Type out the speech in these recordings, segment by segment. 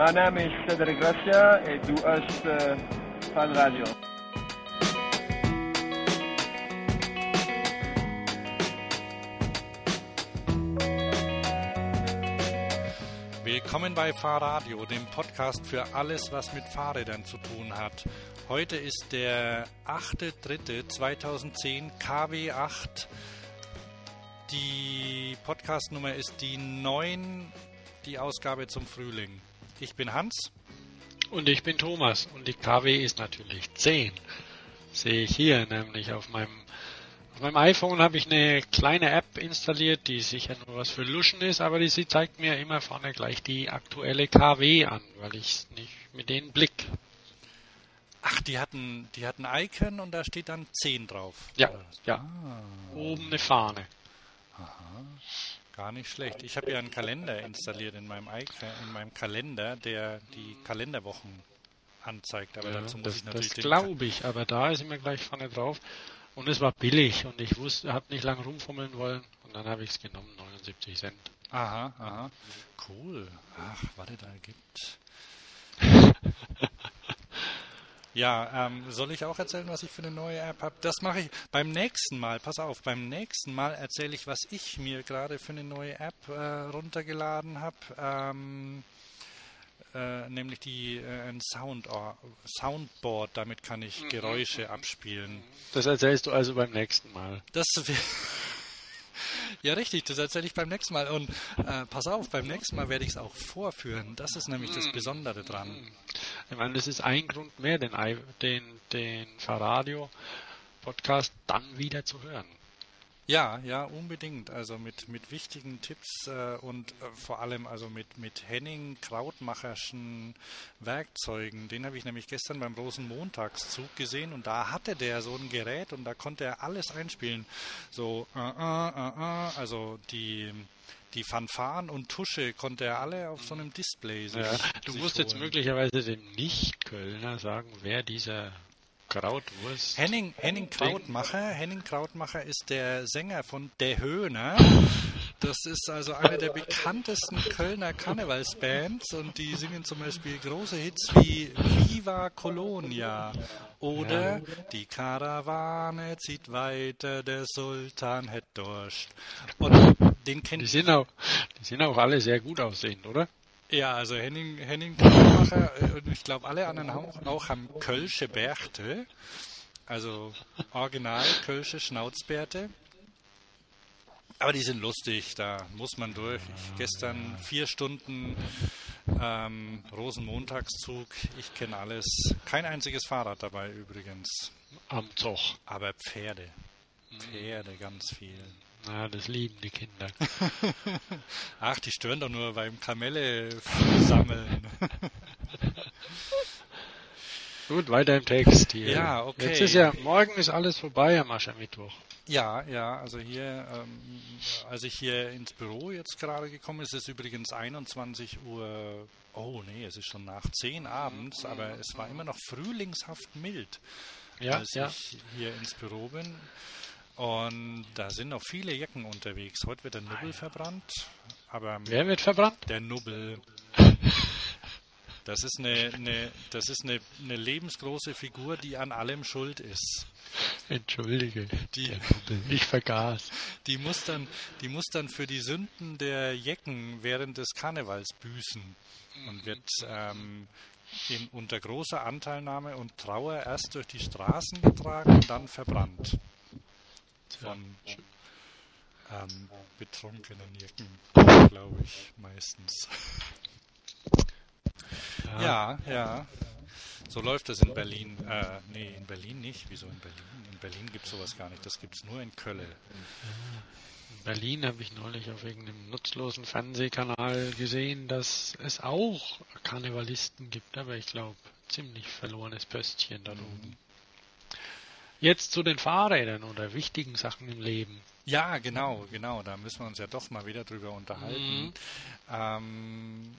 Mijn naam is Cedric Gracia et du host uh, Fan Radio. Willkommen bei Fahrradio, dem Podcast für alles, was mit Fahrrädern zu tun hat. Heute ist der 8.3.2010 KW8. Die Podcastnummer ist die 9, die Ausgabe zum Frühling. Ich bin Hans. Und ich bin Thomas. Und die KW ist natürlich 10. Sehe ich hier nämlich auf meinem auf meinem iPhone habe ich eine kleine App installiert, die sicher nur was für Luschen ist, aber die sie zeigt mir immer vorne gleich die aktuelle KW an, weil ich nicht mit denen blick. Ach, die hatten, die hatten Icon und da steht dann 10 drauf. Ja, ja. Ah. Oben eine Fahne. Aha. Gar nicht schlecht. Ich habe ja einen Kalender installiert in meinem, in meinem Kalender, der die Kalenderwochen anzeigt. Aber ja, dazu muss das, ich natürlich. Das glaube ich, aber da ist immer gleich vorne drauf. Und es war billig und ich wusste, habe nicht lange rumfummeln wollen und dann habe ich es genommen, 79 Cent. Aha, aha. Cool. Ach, warte, da gibt. ja, ähm, soll ich auch erzählen, was ich für eine neue App habe? Das mache ich beim nächsten Mal. Pass auf, beim nächsten Mal erzähle ich, was ich mir gerade für eine neue App äh, runtergeladen habe. Ähm, äh, nämlich die äh, ein Sound Soundboard, damit kann ich mhm. Geräusche abspielen. Das erzählst du also beim nächsten Mal. Das ja, richtig, das erzähle ich beim nächsten Mal. Und äh, pass auf, beim nächsten Mal werde ich es auch vorführen. Das ist nämlich das mhm. Besondere dran. Ich meine, das ist ein Grund mehr, den, den, den Fahrradio-Podcast dann wieder zu hören. Ja, ja, unbedingt. Also mit, mit wichtigen Tipps äh, und äh, vor allem also mit, mit Henning Krautmacherschen Werkzeugen. Den habe ich nämlich gestern beim Rosenmontagszug gesehen und da hatte der so ein Gerät und da konnte er alles einspielen. So, äh, äh, äh, äh also die die Fanfaren und Tusche konnte er alle auf so einem Display ja, Du musst holen. jetzt möglicherweise dem Nicht-Kölner sagen, wer dieser Krautwurst. Henning, Henning Krautmacher. Henning Krautmacher ist der Sänger von Der Höhner. Das ist also eine der bekanntesten Kölner Karnevalsbands und die singen zum Beispiel große Hits wie Viva Colonia oder ja. Die Karawane zieht weiter, der Sultan hat Durst. Und den kennt die sind auch, die sind auch alle sehr gut aussehend, oder? Ja, also Henning, Henning äh, und ich glaube alle anderen auch, auch haben Kölsche Bärte, also original Kölsche Schnauzbärte. Aber die sind lustig, da muss man durch. Ich, gestern vier Stunden ähm, Rosenmontagszug, ich kenne alles. Kein einziges Fahrrad dabei übrigens. Am Zug. Aber Pferde. Pferde, ganz viel. Na, das lieben die Kinder. Ach, die stören doch nur beim Kamelle sammeln. Gut, weiter im Text hier. Ja, okay. Jetzt ist ja, morgen ist alles vorbei am Aschermittwoch. Ja, ja, also hier, ähm, als ich hier ins Büro jetzt gerade gekommen ist, ist es übrigens 21 Uhr, oh nee, es ist schon nach 10 abends, aber es war immer noch frühlingshaft mild, ja, als ja. ich hier ins Büro bin. Und da sind noch viele Jacken unterwegs. Heute wird der Nubbel verbrannt. Aber Wer wird verbrannt? Der Nubbel. Das ist eine, eine, das ist eine, eine lebensgroße Figur, die an allem schuld ist. Entschuldige, die, ich vergaß. Die muss, dann, die muss dann für die Sünden der Jecken während des Karnevals büßen und wird ähm, in, unter großer Anteilnahme und Trauer erst durch die Straßen getragen und dann verbrannt von ähm, betrunkenen Jacken, glaube ich, meistens. Ja. ja. So läuft das in Berlin. Äh, nee, in Berlin nicht. Wieso in Berlin? In Berlin gibt es sowas gar nicht. Das gibt es nur in Köln. In Berlin habe ich neulich auf irgendeinem nutzlosen Fernsehkanal gesehen, dass es auch Karnevalisten gibt, aber ich glaube, ziemlich verlorenes Pöstchen da oben. Jetzt zu den Fahrrädern oder wichtigen Sachen im Leben. Ja, genau, genau. Da müssen wir uns ja doch mal wieder drüber unterhalten. Mhm. Ähm,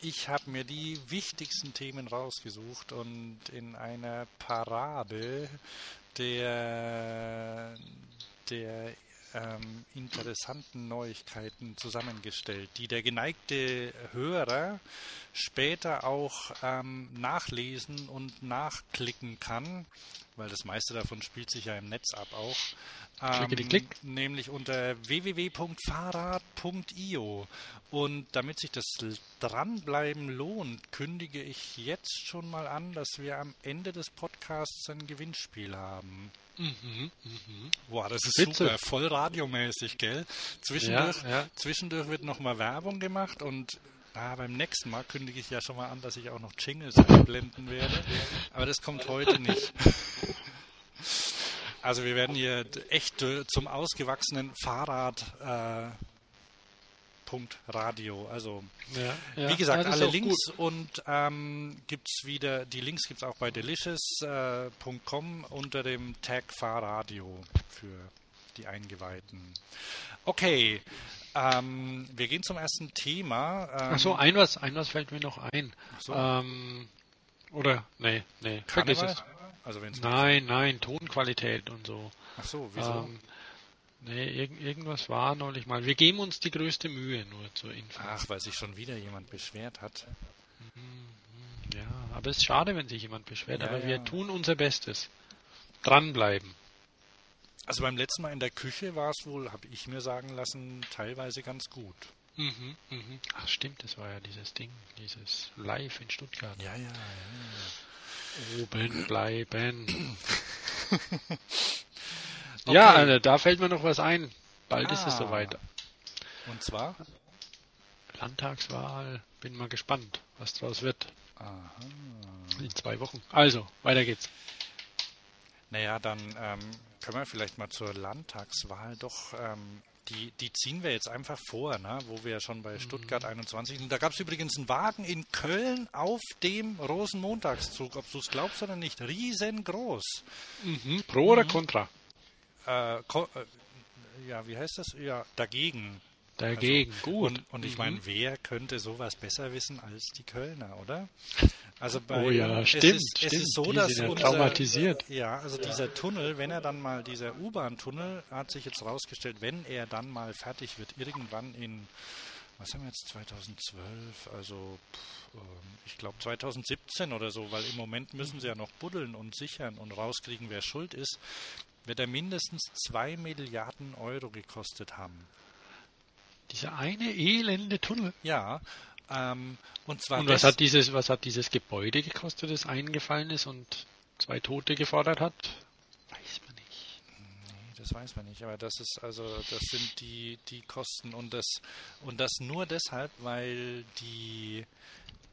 ich habe mir die wichtigsten Themen rausgesucht und in einer Parade der, der ähm, interessanten Neuigkeiten zusammengestellt, die der geneigte Hörer später auch ähm, nachlesen und nachklicken kann, weil das meiste davon spielt sich ja im Netz ab auch. Ähm, nämlich unter www.fahrrad.io. Und damit sich das Dranbleiben lohnt, kündige ich jetzt schon mal an, dass wir am Ende des Podcasts ein Gewinnspiel haben. Mhm, mhm. Boah, das ist Bitte. super, voll radiomäßig, gell? Zwischendurch, ja, ja. zwischendurch wird nochmal Werbung gemacht und ah, beim nächsten Mal kündige ich ja schon mal an, dass ich auch noch Jingles einblenden werde. Aber das kommt heute nicht. Also wir werden hier echt zum ausgewachsenen Fahrrad äh, Radio. Also ja, ja. wie gesagt, alle Links gut. und ähm, gibt's wieder, die Links gibt es auch bei delicious.com äh, unter dem Tag Fahrradio für die Eingeweihten. Okay, ähm, wir gehen zum ersten Thema. Ähm, Achso, ein was, ein was fällt mir noch ein. So. Ähm, oder, nee, nee, vergiss es. Also nein, nein, Tonqualität und so. Ach so, wieso? Ähm, nee, irg irgendwas war neulich mal. Wir geben uns die größte Mühe nur zur Info. Ach, weil sich schon wieder jemand beschwert hat. Mhm, ja, aber es ist schade, wenn sich jemand beschwert, ja, aber ja. wir tun unser Bestes. Dranbleiben. Also beim letzten Mal in der Küche war es wohl, habe ich mir sagen lassen, teilweise ganz gut. Mhm, mhm. Ach stimmt, das war ja dieses Ding, dieses Live in Stuttgart. Ja, ja, ja. Oben bleiben. okay. Ja, also, da fällt mir noch was ein. Bald ah. ist es ah. soweit. Und zwar? Landtagswahl. Bin mal gespannt, was draus wird. Aha. In zwei Wochen. Also, weiter geht's. Naja, dann ähm, können wir vielleicht mal zur Landtagswahl doch ähm, die, die ziehen wir jetzt einfach vor, ne? wo wir ja schon bei Stuttgart 21 sind. Da gab es übrigens einen Wagen in Köln auf dem Rosenmontagszug, ob du es glaubst oder nicht. Riesengroß. Mhm. Pro oder contra? Äh, ko äh, ja, wie heißt das? Ja, dagegen. Dagegen, also, gut. Und, und ich meine, mhm. wer könnte sowas besser wissen als die Kölner, oder? Also bei, oh ja, stimmt, es ist, stimmt. Es ist so, die dass unser, traumatisiert. Ja, also ja. dieser Tunnel, wenn er dann mal, dieser U-Bahn-Tunnel, hat sich jetzt rausgestellt, wenn er dann mal fertig wird, irgendwann in, was haben wir jetzt, 2012, also pff, ähm, ich glaube 2017 oder so, weil im Moment müssen sie ja noch buddeln und sichern und rauskriegen, wer schuld ist, wird er mindestens 2 Milliarden Euro gekostet haben. Dieser eine elende Tunnel. Ja. Ähm, und zwar. Und was hat dieses, was hat dieses Gebäude gekostet, das eingefallen ist und zwei Tote gefordert hat? Weiß man nicht. Nee, das weiß man nicht. Aber das ist also, das sind die, die Kosten und das und das nur deshalb, weil die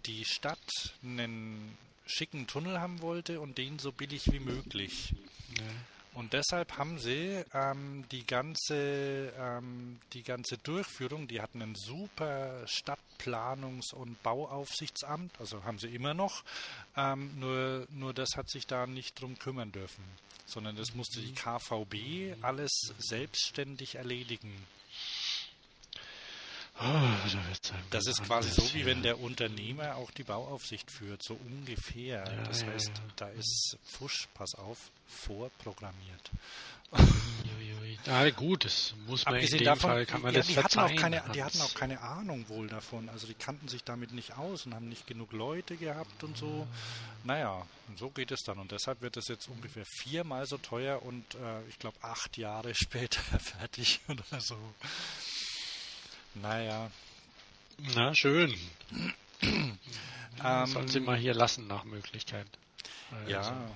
die Stadt einen schicken Tunnel haben wollte und den so billig wie möglich. Ja. Und deshalb haben sie ähm, die ganze ähm, die ganze Durchführung, die hatten ein super Stadtplanungs- und Bauaufsichtsamt, also haben sie immer noch, ähm, nur, nur das hat sich da nicht drum kümmern dürfen, sondern das musste die KVB alles selbstständig erledigen. Oh, das ist quasi so, wie wenn der Unternehmer auch die Bauaufsicht führt, so ungefähr. Ja, das heißt, ja, ja. da ist Fusch, pass auf, vorprogrammiert. Ja, gut, das muss man Abgesehen in dem davon, Fall, kann man ja, das die verzeihen. Hatten auch keine, die hatten auch keine Ahnung wohl davon. Also die kannten sich damit nicht aus und haben nicht genug Leute gehabt und so. Naja, und so geht es dann. Und deshalb wird es jetzt ungefähr viermal so teuer und äh, ich glaube acht Jahre später fertig oder so. Naja. Na, schön. ähm, Sollen Sie mal hier lassen nach Möglichkeit. Also. Ja,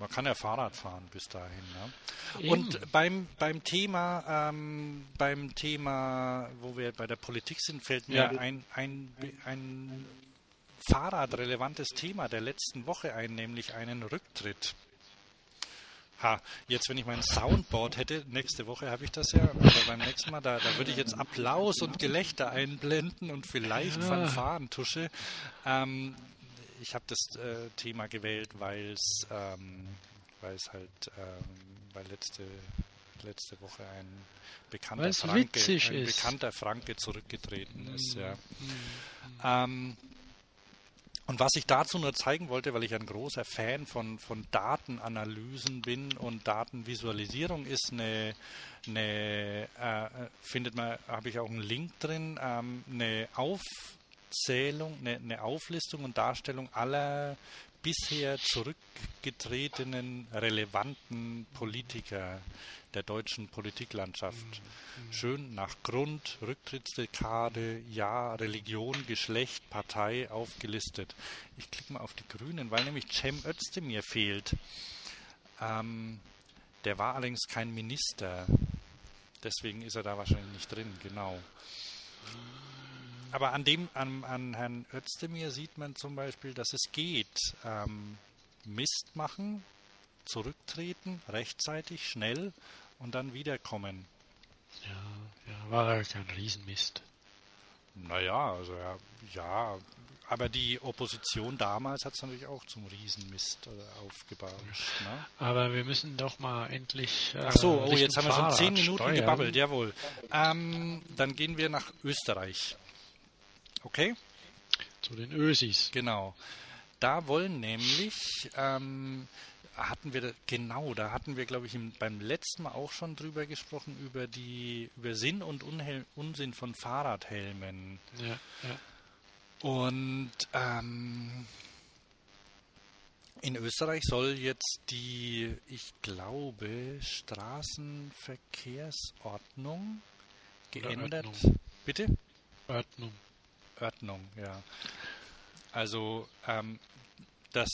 man kann ja Fahrrad fahren bis dahin. Ne? Und beim, beim Thema, ähm, beim Thema, wo wir bei der Politik sind, fällt mir ja. ein, ein, ein fahrradrelevantes Thema der letzten Woche ein, nämlich einen Rücktritt. Ha, jetzt wenn ich mein Soundboard hätte, nächste Woche habe ich das ja, aber beim nächsten Mal, da, da würde ich jetzt Applaus und Gelächter einblenden und vielleicht ja. Fanfarentusche. Ähm, ich habe das äh, Thema gewählt, weil es ähm, halt ähm, weil letzte letzte Woche ein bekannter Franke ein bekannter Franke zurückgetreten ist, ja. Mhm. Ähm, Und was ich dazu nur zeigen wollte, weil ich ein großer Fan von, von Datenanalysen bin und Datenvisualisierung ist eine, eine äh, findet man, habe ich auch einen Link drin, ähm, eine Aufzählung, eine, eine Auflistung und Darstellung aller bisher zurückgetretenen relevanten Politiker der deutschen Politiklandschaft. Schön nach Grund, Rücktrittsdekade, Jahr, Religion, Geschlecht, Partei aufgelistet. Ich klicke mal auf die Grünen, weil nämlich Cem Özdemir fehlt. Ähm, der war allerdings kein Minister. Deswegen ist er da wahrscheinlich nicht drin, genau. Aber an dem, an, an Herrn Özdemir sieht man zum Beispiel, dass es geht. Ähm, Mist machen, zurücktreten, rechtzeitig, schnell und dann wiederkommen. Ja, ja war halt ein Riesenmist. Naja, also ja, ja, aber die Opposition damals hat es natürlich auch zum Riesenmist äh, aufgebaut. Ne? Aber wir müssen doch mal endlich. Äh, Ach so, oh, jetzt haben wir schon zehn Minuten steuern. gebabbelt, jawohl. Ähm, dann gehen wir nach Österreich. Okay? Zu den Ösis. Genau. Da wollen nämlich ähm, hatten wir genau, da hatten wir, glaube ich, im, beim letzten Mal auch schon drüber gesprochen, über die über Sinn und Unhel Unsinn von Fahrradhelmen. Ja, ja. Und ähm, in Österreich soll jetzt die, ich glaube, Straßenverkehrsordnung geändert. Bitte? Ordnung. Ordnung, ja. Also ähm, das,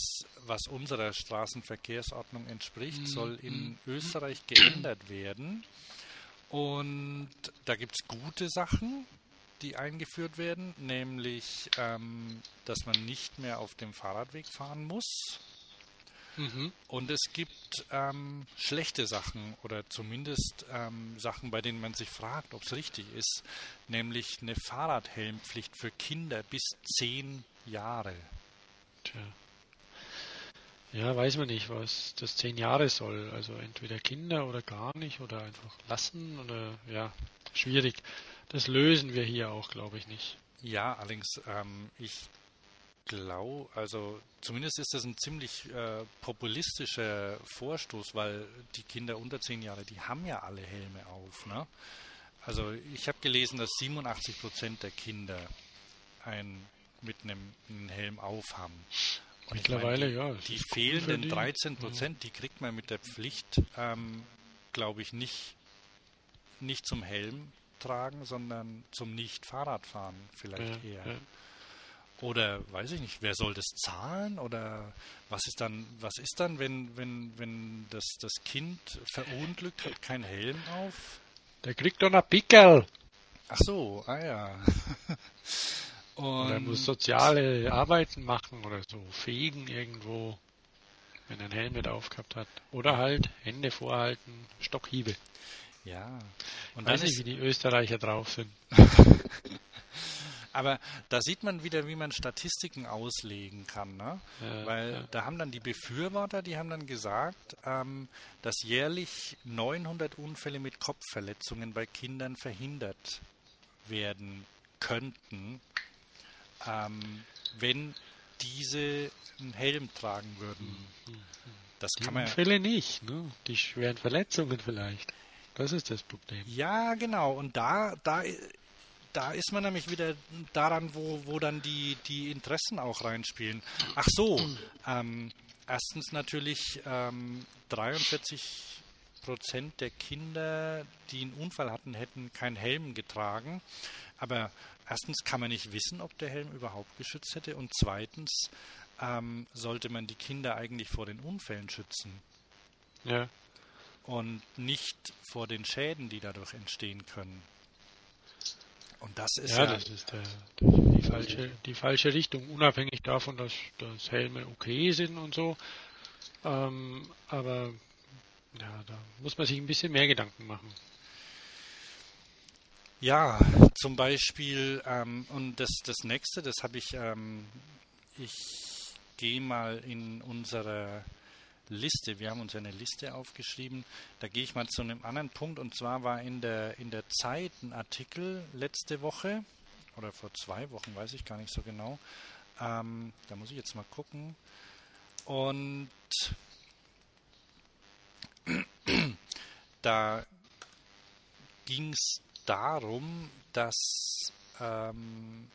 was unserer Straßenverkehrsordnung entspricht, mhm. soll in mhm. Österreich geändert werden. Und da gibt es gute Sachen, die eingeführt werden, nämlich, ähm, dass man nicht mehr auf dem Fahrradweg fahren muss. Mhm. Und es gibt ähm, schlechte Sachen oder zumindest ähm, Sachen, bei denen man sich fragt, ob es richtig ist, nämlich eine Fahrradhelmpflicht für Kinder bis zehn Jahre. Tja. Ja, weiß man nicht, was das zehn Jahre soll. Also entweder Kinder oder gar nicht oder einfach lassen oder ja, schwierig. Das lösen wir hier auch, glaube ich, nicht. Ja, allerdings, ähm, ich glaube, also zumindest ist das ein ziemlich äh, populistischer Vorstoß, weil die Kinder unter zehn Jahre, die haben ja alle Helme auf. Ne? Also ich habe gelesen, dass 87 Prozent der Kinder ein, mit einem, einem Helm aufhaben. Mittlerweile, meine, die, ja. Die fehlenden die. 13 Prozent, die kriegt man mit der Pflicht, ähm, glaube ich, nicht, nicht zum Helm tragen, sondern zum Nicht-Fahrradfahren vielleicht ja, eher. Ja. Oder weiß ich nicht, wer soll das zahlen? Oder was ist dann, was ist dann, wenn, wenn, wenn das, das Kind verunglückt, hat kein Helm auf? Der kriegt doch einen Pickel. Ach so, ah ja. Und er muss soziale Arbeiten machen oder so, fegen irgendwo, wenn er einen Helm mit aufgehabt hat. Oder halt Hände vorhalten, Stockhiebe. Ja. Und Weiß nicht, wie die Österreicher drauf sind. Aber da sieht man wieder, wie man Statistiken auslegen kann. Ne? Ja, Weil ja. da haben dann die Befürworter, die haben dann gesagt, ähm, dass jährlich 900 Unfälle mit Kopfverletzungen bei Kindern verhindert werden könnten, ähm, wenn diese einen Helm tragen würden. Das kann man. Fälle nicht, ne? Die schweren Verletzungen vielleicht. Das ist das Problem. Ja, genau. Und da, da, da ist man nämlich wieder daran, wo, wo dann die, die Interessen auch reinspielen. Ach so, ähm, erstens natürlich ähm, 43 Prozent der Kinder, die einen Unfall hatten, hätten keinen Helm getragen. Aber erstens kann man nicht wissen, ob der Helm überhaupt geschützt hätte und zweitens ähm, sollte man die Kinder eigentlich vor den Unfällen schützen. Ja. Und nicht vor den Schäden, die dadurch entstehen können. Und das ist ja, ja das ist der, die, falsche, die falsche Richtung, unabhängig davon, dass, dass Helme okay sind und so. Ähm, aber ja, da muss man sich ein bisschen mehr Gedanken machen. Ja, zum Beispiel, ähm, und das, das nächste, das habe ich, ähm, ich gehe mal in unsere Liste, wir haben uns eine Liste aufgeschrieben, da gehe ich mal zu einem anderen Punkt, und zwar war in der, in der Zeit ein Artikel letzte Woche, oder vor zwei Wochen, weiß ich gar nicht so genau, Ähm, da muss ich jetzt mal gucken. Und da ging es darum, dass ähm,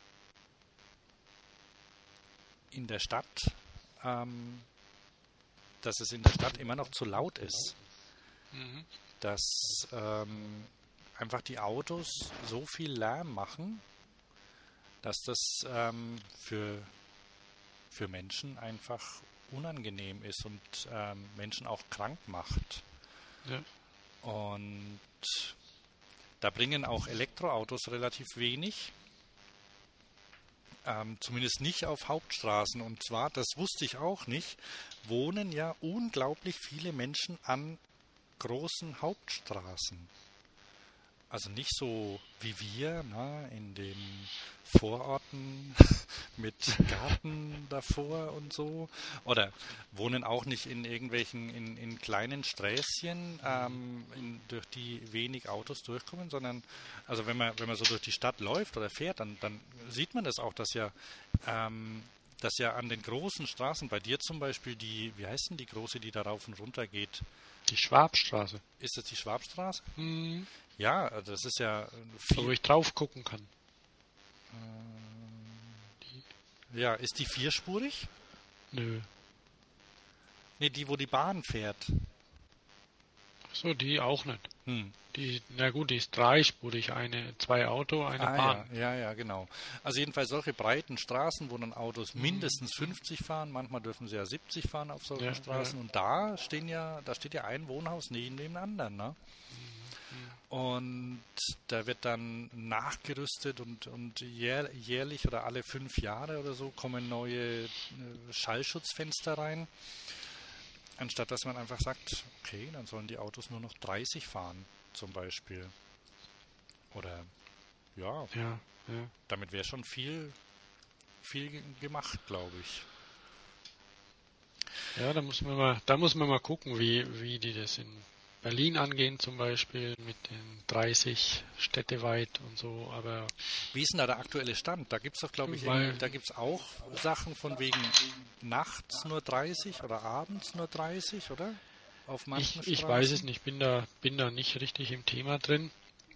in der Stadt, ähm, dass es in der Stadt immer noch zu laut ist. Mhm. Dass ähm, einfach die Autos so viel Lärm machen, dass das ähm, für, für Menschen einfach unangenehm ist und ähm, Menschen auch krank macht. Ja. Und da bringen auch Elektroautos relativ wenig. Ähm, zumindest nicht auf Hauptstraßen. Und zwar, das wusste ich auch nicht, wohnen ja unglaublich viele Menschen an großen Hauptstraßen. Also nicht so wie wir ne, in den Vororten mit Garten davor und so. Oder wohnen auch nicht in irgendwelchen, in, in kleinen Sträßchen, ähm, in, durch die wenig Autos durchkommen, sondern also wenn man, wenn man so durch die Stadt läuft oder fährt, dann, dann sieht man das auch, dass ja ähm, dass ja an den großen Straßen, bei dir zum Beispiel die, wie heißt denn die große, die da rauf und runter geht? Die Schwabstraße. Ist das die Schwabstraße? Mhm. Ja, das ist ja So, wo ich drauf gucken kann. Ja, ist die vierspurig? Nö. Ne, die, wo die Bahn fährt. Ach So, die auch nicht. Hm. Die, na gut, die ist dreispurig. Eine, zwei Auto, eine Ah, Bahn. ja, ja, ja, genau. Also jedenfalls solche breiten Straßen, wo dann Autos Mhm. mindestens 50 fahren, manchmal dürfen sie ja 70 fahren auf solchen Ja, Straßen. ja. Und da stehen ja, da steht ja ein Wohnhaus neben dem anderen, ne? Mhm. Und da wird dann nachgerüstet und, und jähr, jährlich oder alle fünf Jahre oder so kommen neue äh, Schallschutzfenster rein. Anstatt dass man einfach sagt, okay, dann sollen die Autos nur noch 30 fahren, zum Beispiel. Oder ja, Ja, ja. damit wäre schon viel, viel ge- gemacht, glaube ich. Ja, da muss man mal, da muss man mal gucken, wie, wie die das in Berlin angehen zum Beispiel mit den 30 städteweit und so, aber Wie ist denn da der aktuelle Stand? Da gibt es doch, glaube ich, Weil- da gibt es auch Sachen von wegen nachts nur 30 oder abends nur 30, oder? Auf ich, manchen ich Straßen? weiß es nicht, bin da, bin da nicht richtig im Thema drin.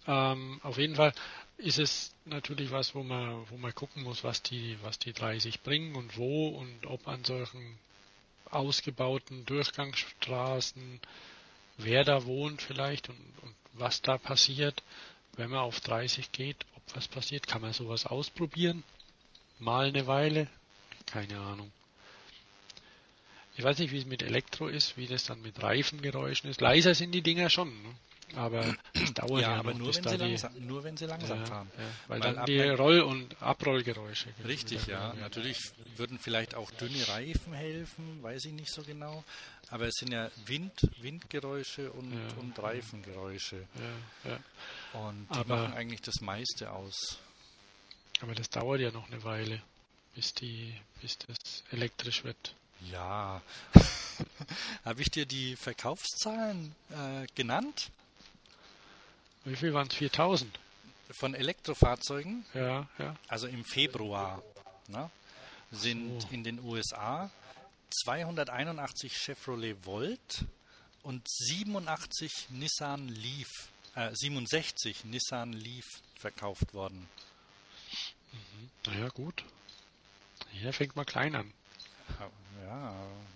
Ähm, auf jeden Fall ist es natürlich was, wo man, wo man gucken muss, was die, was die 30 bringen und wo und ob an solchen ausgebauten Durchgangsstraßen, wer da wohnt vielleicht und, und was da passiert, wenn man auf 30 geht, ob was passiert, kann man sowas ausprobieren, mal eine Weile, keine Ahnung. Ich weiß nicht, wie es mit Elektro ist, wie das dann mit Reifengeräuschen ist. Leiser sind die Dinger schon, ne? Aber es dauert ja, Ja, aber nur wenn, sie die, langsam, nur wenn sie langsam ja, fahren. ja, weil, Weil dann die Roll- und Abrollgeräusche. Richtig, ja. Natürlich würden vielleicht auch dünne Reifen helfen, weiß ich nicht so genau. Aber es sind ja Wind, Windgeräusche und, und Reifengeräusche. Ja, ja. Und die Aber- machen eigentlich das meiste aus. Aber das dauert ja noch eine Weile, bis die, bis das elektrisch wird. Ja. Habe ich dir die Verkaufszahlen äh, genannt Wie viel waren es? 4000? von Elektrofahrzeugen? Ja, ja. Also im Februar ne, sind so. in den USA 281 Chevrolet Volt und 87 Nissan Leaf, äh, 67 Nissan Leaf verkauft worden. Naja, gut. Hier fängt man klein an. Ja,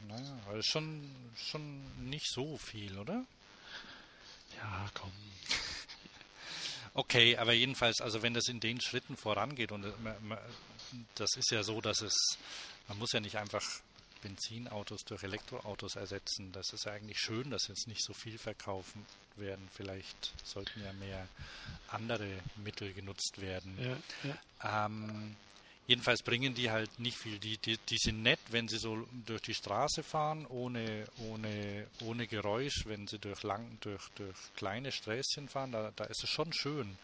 naja, also schon, schon nicht so viel, oder? Ja, komm. Okay, aber jedenfalls, also wenn das in den Schritten vorangeht und äh, das ist ja so, dass es, man muss ja nicht einfach Benzinautos durch Elektroautos ersetzen. Das ist ja eigentlich schön, dass jetzt nicht so viel verkaufen werden. Vielleicht sollten ja mehr andere Mittel genutzt werden. Ja, ja. Ähm, jedenfalls bringen die halt nicht viel. Die, die, die sind nett, wenn sie so durch die Straße fahren, ohne, ohne, ohne Geräusch, wenn sie durch, lang, durch, durch kleine Sträßchen fahren, da, da ist es schon schön.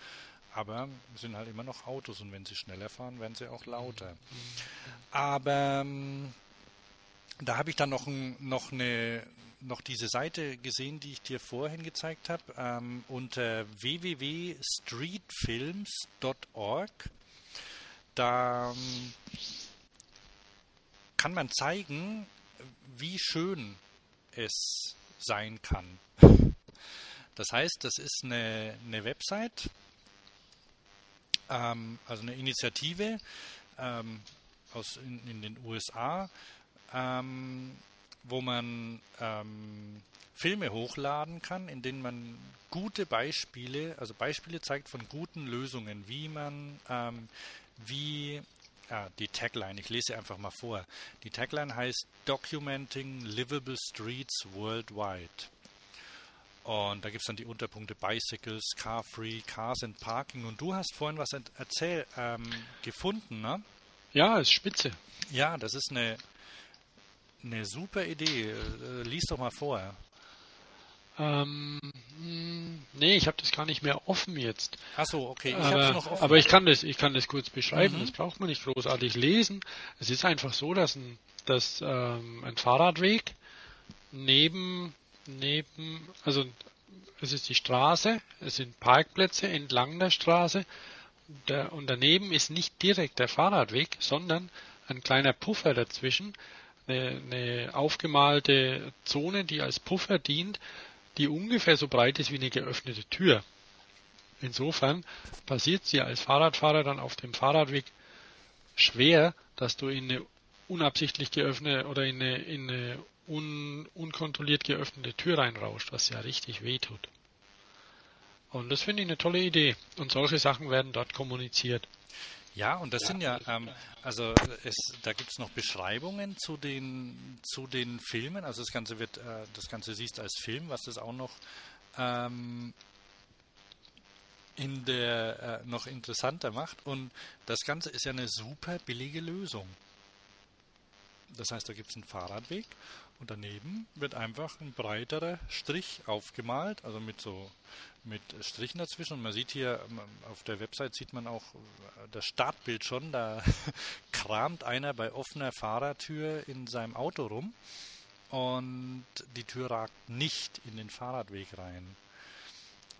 Aber es sind halt immer noch Autos und wenn sie schneller fahren, werden sie auch lauter. Aber ähm, da habe ich dann noch, ein, noch, eine, noch diese Seite gesehen, die ich dir vorhin gezeigt habe, ähm, unter www.streetfilms.org. Da ähm, kann man zeigen, wie schön es sein kann. Das heißt, das ist eine, eine Website, ähm, also eine Initiative ähm, aus in, in, den USA, ähm, wo man ähm, Filme hochladen kann, in denen man gute Beispiele, also Beispiele zeigt von guten Lösungen, wie man, ähm, wie Ah, die Tagline, ich lese einfach mal vor. Die Tagline heißt Documenting Livable Streets Worldwide. Und da gibt es dann die Unterpunkte Bicycles, Car Free, Cars and Parking. Und du hast vorhin was erzähl, ähm, gefunden, ne? Ja, ist spitze. Ja, das ist eine, eine super Idee. Äh, lies doch mal vor. Ähm, hm, nee, ich habe das gar nicht mehr offen jetzt. Ach so, okay. Ich aber, noch offen. aber ich kann das, ich kann das kurz beschreiben. Mhm. Das braucht man nicht großartig lesen. Es ist einfach so, dass ein, dass, ähm, ein Fahrradweg neben neben, also es ist die Straße, es sind Parkplätze entlang der Straße der, und daneben ist nicht direkt der Fahrradweg, sondern ein kleiner Puffer dazwischen, eine, eine aufgemalte Zone, die als Puffer dient, die ungefähr so breit ist wie eine geöffnete Tür. Insofern passiert es dir als Fahrradfahrer dann auf dem Fahrradweg schwer, dass du in eine unabsichtlich geöffnete oder in eine, in eine un, unkontrolliert geöffnete Tür reinrauscht, was ja richtig wehtut. Und das finde ich eine tolle Idee. Und solche Sachen werden dort kommuniziert. Ja, und das ja, sind ja, ähm, also es, da gibt es noch Beschreibungen zu den zu den Filmen. Also das Ganze wird, äh, das Ganze siehst als Film, was das auch noch ähm, in der äh, noch interessanter macht. Und das Ganze ist ja eine super billige Lösung. Das heißt, da gibt es einen Fahrradweg und daneben wird einfach ein breiterer Strich aufgemalt, also mit so mit Strichen dazwischen. Und man sieht hier ähm, auf der Website sieht man auch äh, das Startbild schon. Da kramt einer bei offener Fahrertür in seinem Auto rum und die Tür ragt nicht in den Fahrradweg rein.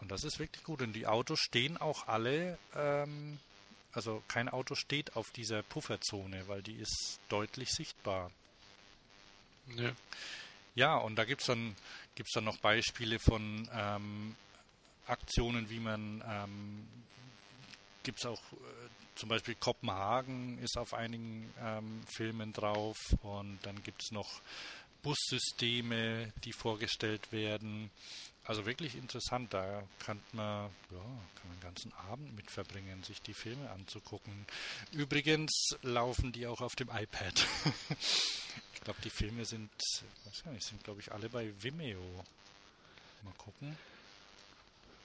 Und das ist wirklich gut. Und die Autos stehen auch alle, ähm, also kein Auto steht auf dieser Pufferzone, weil die ist deutlich sichtbar. Ja, ja und da gibt es dann, gibt's dann noch Beispiele von ähm, Aktionen, wie man, ähm, gibt es auch äh, zum Beispiel Kopenhagen ist auf einigen ähm, Filmen drauf und dann gibt es noch Bussysteme, die vorgestellt werden. Also wirklich interessant, da kann man, ja, kann man den ganzen Abend mit verbringen, sich die Filme anzugucken. Übrigens laufen die auch auf dem iPad. ich glaube, die Filme sind, weiß gar nicht, sind glaube ich alle bei Vimeo. Mal gucken.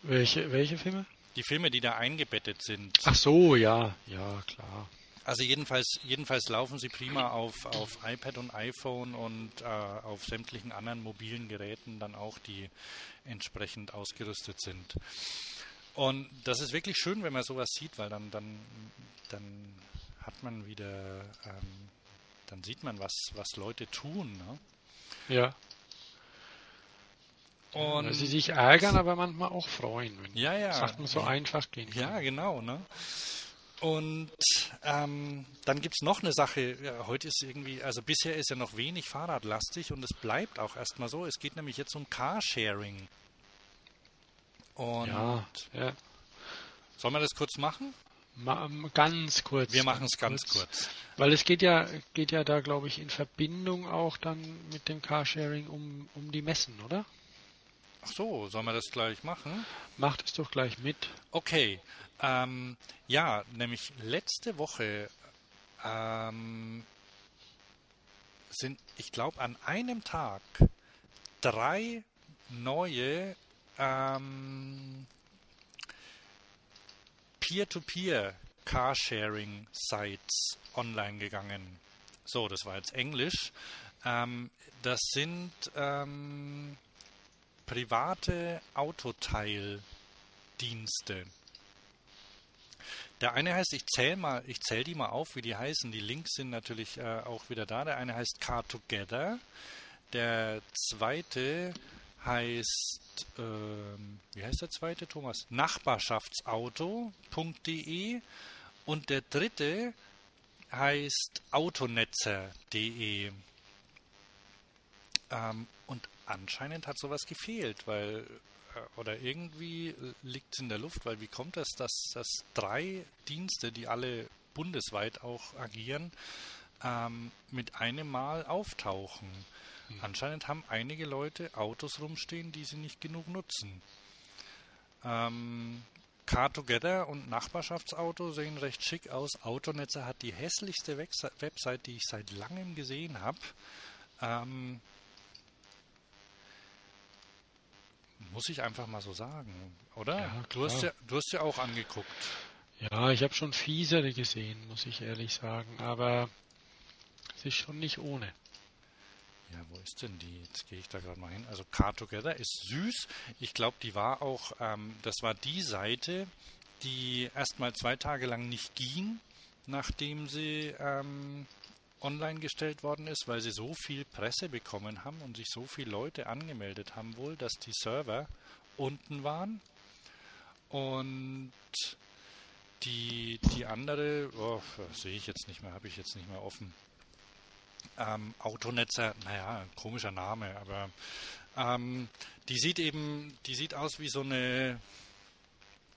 Welche, welche Filme? Die Filme, die da eingebettet sind. Ach so, ja, ja, klar. Also jedenfalls, jedenfalls laufen sie prima auf, auf iPad und iPhone und äh, auf sämtlichen anderen mobilen Geräten dann auch, die entsprechend ausgerüstet sind. Und das ist wirklich schön, wenn man sowas sieht, weil dann, dann, dann hat man wieder, ähm, dann sieht man, was, was Leute tun. Ne? Ja. Und Weil sie sich ärgern, aber manchmal auch freuen, wenn ja, ja. Sachen so einfach gehen. Ja, genau. Ne? Und ähm, dann gibt es noch eine Sache. Ja, heute ist irgendwie, also bisher ist ja noch wenig Fahrradlastig und es bleibt auch erstmal so. Es geht nämlich jetzt um Carsharing. Und ja, ja. Sollen wir das kurz machen? Ma ganz kurz. Wir machen es ganz kurz. kurz. Weil es geht ja, geht ja da, glaube ich, in Verbindung auch dann mit dem Carsharing um, um die Messen, oder? Ach so, sollen wir das gleich machen? Macht es doch gleich mit. Okay. Ähm, ja, nämlich letzte Woche ähm, sind, ich glaube, an einem Tag drei neue ähm, Peer-to-Peer Carsharing Sites online gegangen. So, das war jetzt Englisch. Ähm, das sind ähm, private Autoteildienste. Der eine heißt, ich zähle mal, ich zähle die mal auf, wie die heißen. Die Links sind natürlich äh, auch wieder da. Der eine heißt Car Together. Der zweite heißt, ähm, wie heißt der zweite, Thomas? Nachbarschaftsauto.de. Und der dritte heißt autonetzer.de. Ähm, anscheinend hat sowas gefehlt, weil äh, oder irgendwie liegt es in der Luft, weil wie kommt es, dass, dass drei Dienste, die alle bundesweit auch agieren, ähm, mit einem Mal auftauchen? Mhm. Anscheinend haben einige Leute Autos rumstehen, die sie nicht genug nutzen. Ähm, Car Together und Nachbarschaftsauto sehen recht schick aus. Autonetzer hat die hässlichste Website, die ich seit langem gesehen habe. Ähm, muss ich einfach mal so sagen, oder? Ja, du, hast ja, du hast ja auch angeguckt. Ja, ich habe schon fiesere gesehen, muss ich ehrlich sagen, aber es ist schon nicht ohne. Ja, wo ist denn die? Jetzt gehe ich da gerade mal hin. Also Car Together ist süß. Ich glaube, die war auch, ähm, das war die Seite, die erstmal zwei Tage lang nicht ging, nachdem sie ähm, online gestellt worden ist, weil sie so viel Presse bekommen haben und sich so viele Leute angemeldet haben wohl, dass die Server unten waren. Und die, die andere, oh, sehe ich jetzt nicht mehr, habe ich jetzt nicht mehr offen. Ähm, Autonetzer, naja, komischer Name, aber ähm, die sieht eben, die sieht aus wie so eine,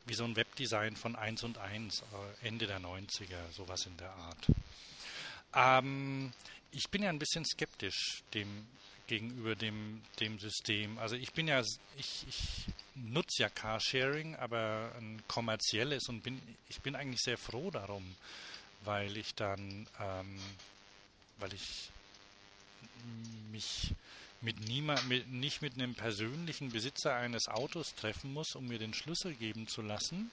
wie so ein Webdesign von 1 und 1, äh, Ende der 90er, sowas in der Art. Ähm, ich bin ja ein bisschen skeptisch dem gegenüber dem, dem System. Also ich bin ja, ich, ich nutze ja Carsharing, aber ein kommerzielles und bin, ich bin eigentlich sehr froh darum, weil ich dann ähm, weil ich mich mit niemand, mit, nicht mit einem persönlichen Besitzer eines Autos treffen muss, um mir den Schlüssel geben zu lassen.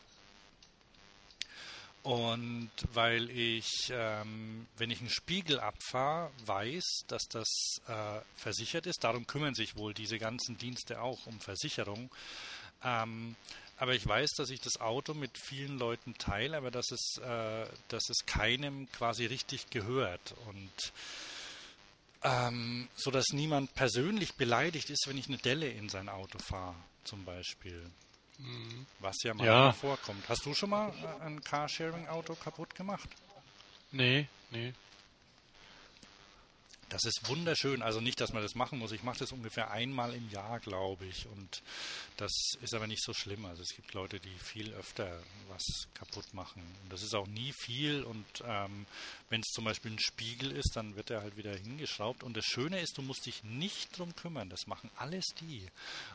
Und weil ich, ähm, wenn ich einen Spiegel abfahre, weiß, dass das äh, versichert ist. Darum kümmern sich wohl diese ganzen Dienste auch um Versicherung. Ähm, aber ich weiß, dass ich das Auto mit vielen Leuten teile, aber dass es, äh, dass es keinem quasi richtig gehört. Und ähm, so dass niemand persönlich beleidigt ist, wenn ich eine Delle in sein Auto fahre, zum Beispiel. Was ja mal ja. vorkommt. Hast du schon mal äh, ein Carsharing-Auto kaputt gemacht? Nee, nee. Das ist wunderschön. Also nicht, dass man das machen muss. Ich mache das ungefähr einmal im Jahr, glaube ich. Und das ist aber nicht so schlimm. Also es gibt Leute, die viel öfter was kaputt machen. Und das ist auch nie viel. Und ähm, wenn es zum Beispiel ein Spiegel ist, dann wird er halt wieder hingeschraubt. Und das Schöne ist, du musst dich nicht drum kümmern. Das machen alles die.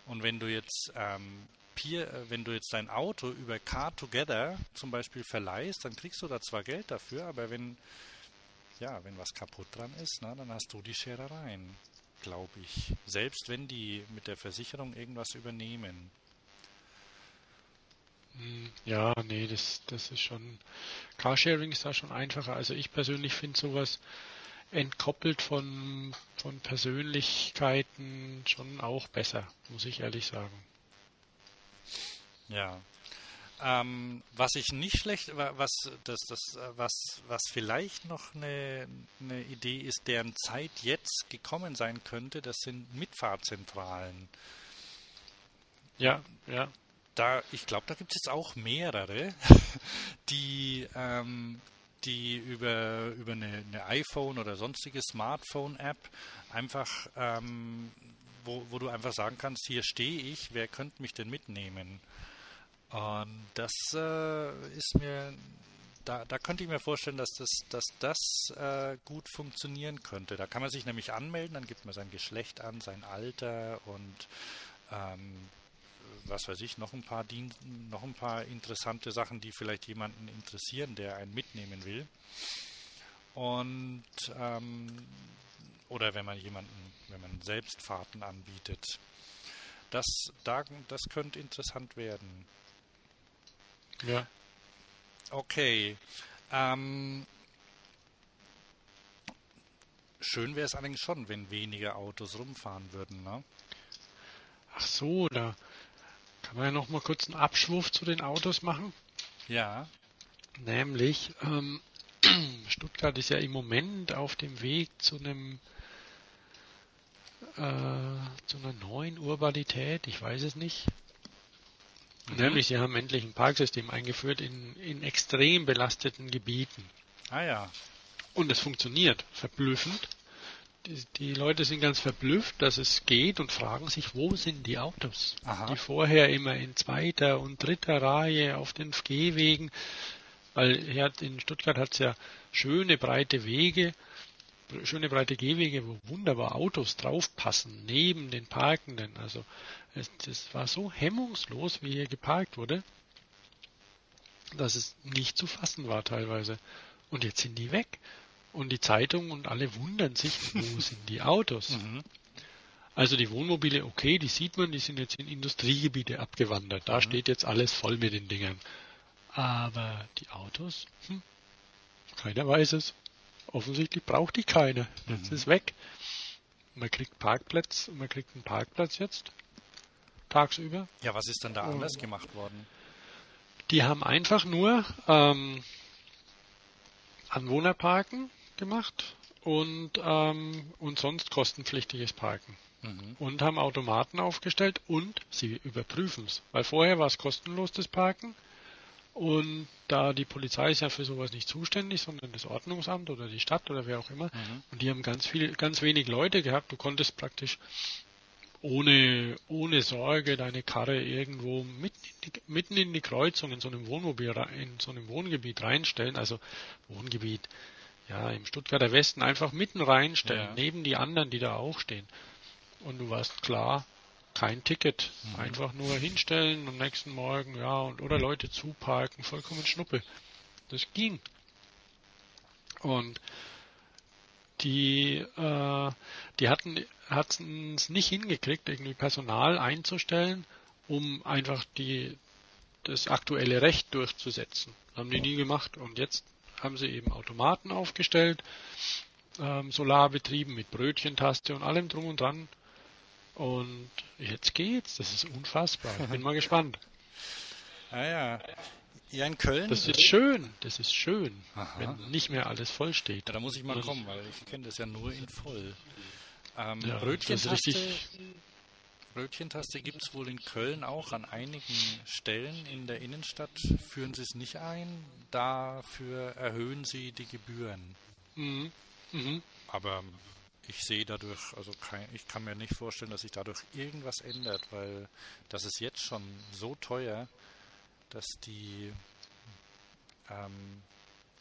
Und wenn du jetzt ähm, Peer, äh, wenn du jetzt dein Auto über Car Together zum Beispiel verleihst, dann kriegst du da zwar Geld dafür, aber wenn ja, wenn was kaputt dran ist, na, dann hast du die Scherereien, glaube ich. Selbst wenn die mit der Versicherung irgendwas übernehmen. Hm, ja, nee, das, das ist schon. Carsharing ist da schon einfacher. Also ich persönlich finde sowas entkoppelt von, von Persönlichkeiten schon auch besser, muss ich ehrlich sagen. Ja, ähm, was ich nicht schlecht, was das, das, was, was vielleicht noch eine, eine Idee ist, deren Zeit jetzt gekommen sein könnte, das sind Mitfahrzentralen. Ja, ja. Da, ich glaube, da gibt es jetzt auch mehrere, die, ähm, die über, über eine, eine iPhone oder sonstige Smartphone-App einfach, ähm, wo, wo du einfach sagen kannst, hier stehe ich, wer könnte mich denn mitnehmen? Und das äh, ist mir, da, da könnte ich mir vorstellen, dass das, dass das äh, gut funktionieren könnte. Da kann man sich nämlich anmelden, dann gibt man sein Geschlecht an, sein Alter und ähm, was weiß ich, noch ein paar Dien noch ein paar interessante Sachen, die vielleicht jemanden interessieren, der einen mitnehmen will. Und ähm, oder wenn man jemanden, wenn man Selbstfahrten anbietet. Das, da, das könnte interessant werden. Ja. Okay. Ähm, schön wäre es allerdings schon, wenn weniger Autos rumfahren würden, ne? Ach so, da kann man ja noch mal kurz einen Abschwurf zu den Autos machen. Ja. Nämlich, ähm, Stuttgart ist ja im Moment auf dem Weg zu einem äh, zu einer neuen Urbanität, ich weiß es nicht. Nämlich, sie haben endlich ein Parksystem eingeführt in, in extrem belasteten Gebieten. Ah ja. Und es funktioniert verblüffend. Die, die, Leute sind ganz verblüfft, dass es geht und fragen sich, wo sind die Autos? Aha. Die vorher immer in zweiter und dritter Reihe auf den Gehwegen, weil in Stuttgart hat es ja schöne breite Wege, schöne breite Gehwege, wo wunderbar Autos draufpassen, neben den Parkenden. Also es, das war so hemmungslos, wie hier geparkt wurde, dass es nicht zu fassen war teilweise. Und jetzt sind die weg. Und die Zeitung und alle wundern sich, wo sind die Autos? Mhm. Also die Wohnmobile, okay, die sieht man, die sind jetzt in Industriegebiete abgewandert. Da mhm. steht jetzt alles voll mit den Dingern. Aber die Autos, hm, keiner weiß es. Offensichtlich braucht die keine. Jetzt mhm. ist weg. Man kriegt Parkplatz, man kriegt einen Parkplatz jetzt. Tagsüber. Ja, was ist denn da anders oh. gemacht worden? Die haben einfach nur ähm, Anwohnerparken gemacht und, ähm, und sonst kostenpflichtiges Parken. Mhm. Und haben Automaten aufgestellt und sie überprüfen es. Weil vorher war es kostenlos das Parken. Und da die Polizei ist ja für sowas nicht zuständig, sondern das Ordnungsamt oder die Stadt oder wer auch immer. Mhm. Und die haben ganz viel, ganz wenig Leute gehabt. Du konntest praktisch ohne, ohne Sorge deine Karre irgendwo mitten in, die, mitten in die Kreuzung in so einem Wohnmobil, in so einem Wohngebiet reinstellen. Also Wohngebiet, ja, im Stuttgarter Westen einfach mitten reinstellen, ja. neben die anderen, die da auch stehen. Und du warst klar, kein Ticket. Mhm. Einfach nur hinstellen am nächsten Morgen, ja, und oder Leute zuparken, vollkommen Schnuppe. Das ging. Und die, äh, die hatten es nicht hingekriegt, irgendwie Personal einzustellen, um einfach die das aktuelle Recht durchzusetzen. Haben die nie gemacht. Und jetzt haben sie eben Automaten aufgestellt, ähm, solarbetrieben mit Brötchentaste und allem drum und dran. Und jetzt geht's. Das ist unfassbar. Ich bin mal gespannt. Ah ja. Ja, in Köln. Das ist schön. Das ist schön, Aha. wenn nicht mehr alles voll steht. Ja, da muss ich mal kommen, weil ich kenne das ja nur in voll. Ähm, ja, Brötchentaste, Brötchentaste gibt es wohl in Köln auch an einigen Stellen in der Innenstadt. Führen Sie es nicht ein, dafür erhöhen Sie die Gebühren. Mhm. Mhm. Aber ich sehe dadurch, also kein, ich kann mir nicht vorstellen, dass sich dadurch irgendwas ändert, weil das ist jetzt schon so teuer, dass die, ähm,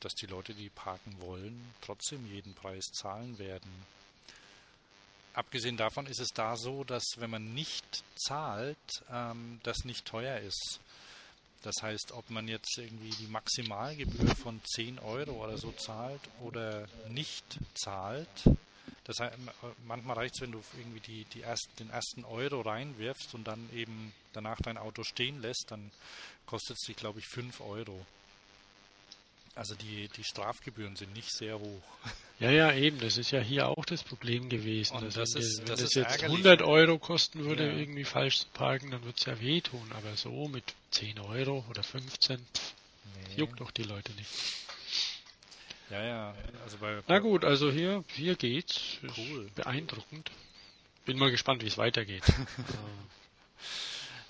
dass die Leute, die parken wollen, trotzdem jeden Preis zahlen werden. Abgesehen davon ist es da so, dass wenn man nicht zahlt, ähm, das nicht teuer ist. Das heißt, ob man jetzt irgendwie die Maximalgebühr von 10 Euro oder so zahlt oder nicht zahlt, das heißt, manchmal reicht es, wenn du irgendwie die, die erst, den ersten Euro reinwirfst und dann eben danach dein Auto stehen lässt, dann kostet es dich, glaube ich, 5 Euro. Also die, die Strafgebühren sind nicht sehr hoch. Ja, ja, eben. Das ist ja hier auch das Problem gewesen. Und das ist, wenn das, das jetzt ärgerlich. 100 Euro kosten würde, ja. irgendwie falsch zu parken, dann würde es ja wehtun. Aber so mit 10 Euro oder 15, pff, nee. juckt doch die Leute nicht. Ja, ja. Also bei, Na gut, also hier, hier geht's. Cool. Beeindruckend. Bin mal gespannt, wie es weitergeht.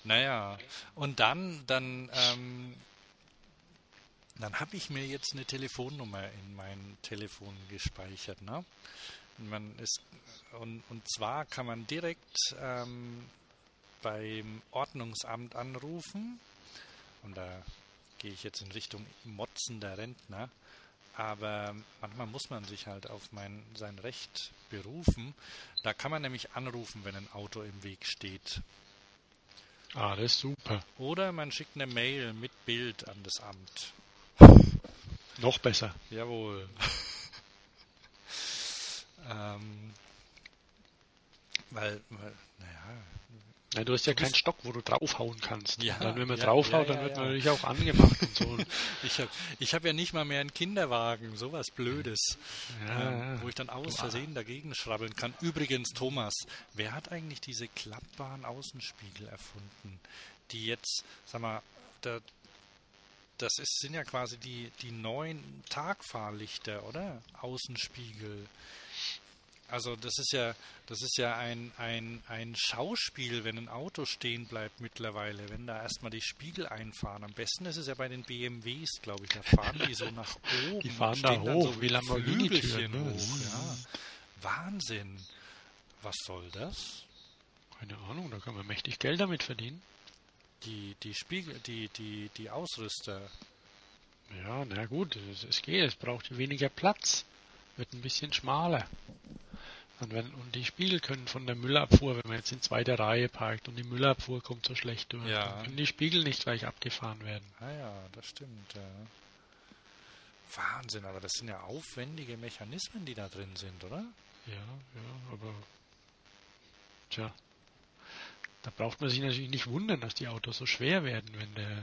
naja, und dann, dann, ähm, dann habe ich mir jetzt eine Telefonnummer in mein Telefon gespeichert, ne? Man ist, und, und zwar kann man direkt ähm, beim Ordnungsamt anrufen. Und da gehe ich jetzt in Richtung motzender Rentner aber manchmal muss man sich halt auf mein, sein Recht berufen. Da kann man nämlich anrufen, wenn ein Auto im Weg steht. Ah, das ist super. Oder man schickt eine Mail mit Bild an das Amt. Noch besser. Jawohl. ähm, weil, weil, naja, ja, du hast ja keinen Stock, wo du draufhauen kannst. Ja, dann, wenn man ja, draufhaut, ja, dann wird man natürlich auch angemacht und so. ich habe ich hab ja nicht mal mehr einen Kinderwagen, sowas Blödes, ähm, wo ich dann aus Versehen dagegen schrabbeln kann. Übrigens, Thomas, wer hat eigentlich diese klappbaren Außenspiegel erfunden, die jetzt, sag mal, da, das ist, sind ja quasi die, die neuen Tagfahrlichter, oder? Außenspiegel. Also das ist ja, das ist ja ein, ein, ein Schauspiel, wenn ein Auto stehen bleibt mittlerweile, wenn da erstmal die Spiegel einfahren. Am besten ist es ja bei den BMWs, glaube ich. Da fahren die so nach oben. Die fahren da hoch, so wie Lamborghini-Türen. Ne? hoch. Ja. Wahnsinn. Was soll das? Keine Ahnung, da kann man mächtig Geld damit verdienen. Die, die Spiegel, die, die, die Ausrüster. Ja, na gut, es, es geht, es braucht weniger Platz. Wird ein bisschen schmaler. Und, wenn, und die Spiegel können von der Müllabfuhr, wenn man jetzt in zweiter Reihe parkt und die Müllabfuhr kommt so schlecht durch, Ja. dann können die Spiegel nicht gleich abgefahren werden. Ah ja, das stimmt. Ja. Wahnsinn, aber das sind ja aufwendige Mechanismen, die da drin sind, oder? Ja, ja, aber tja, da braucht man sich natürlich nicht wundern, dass die Autos so schwer werden, wenn der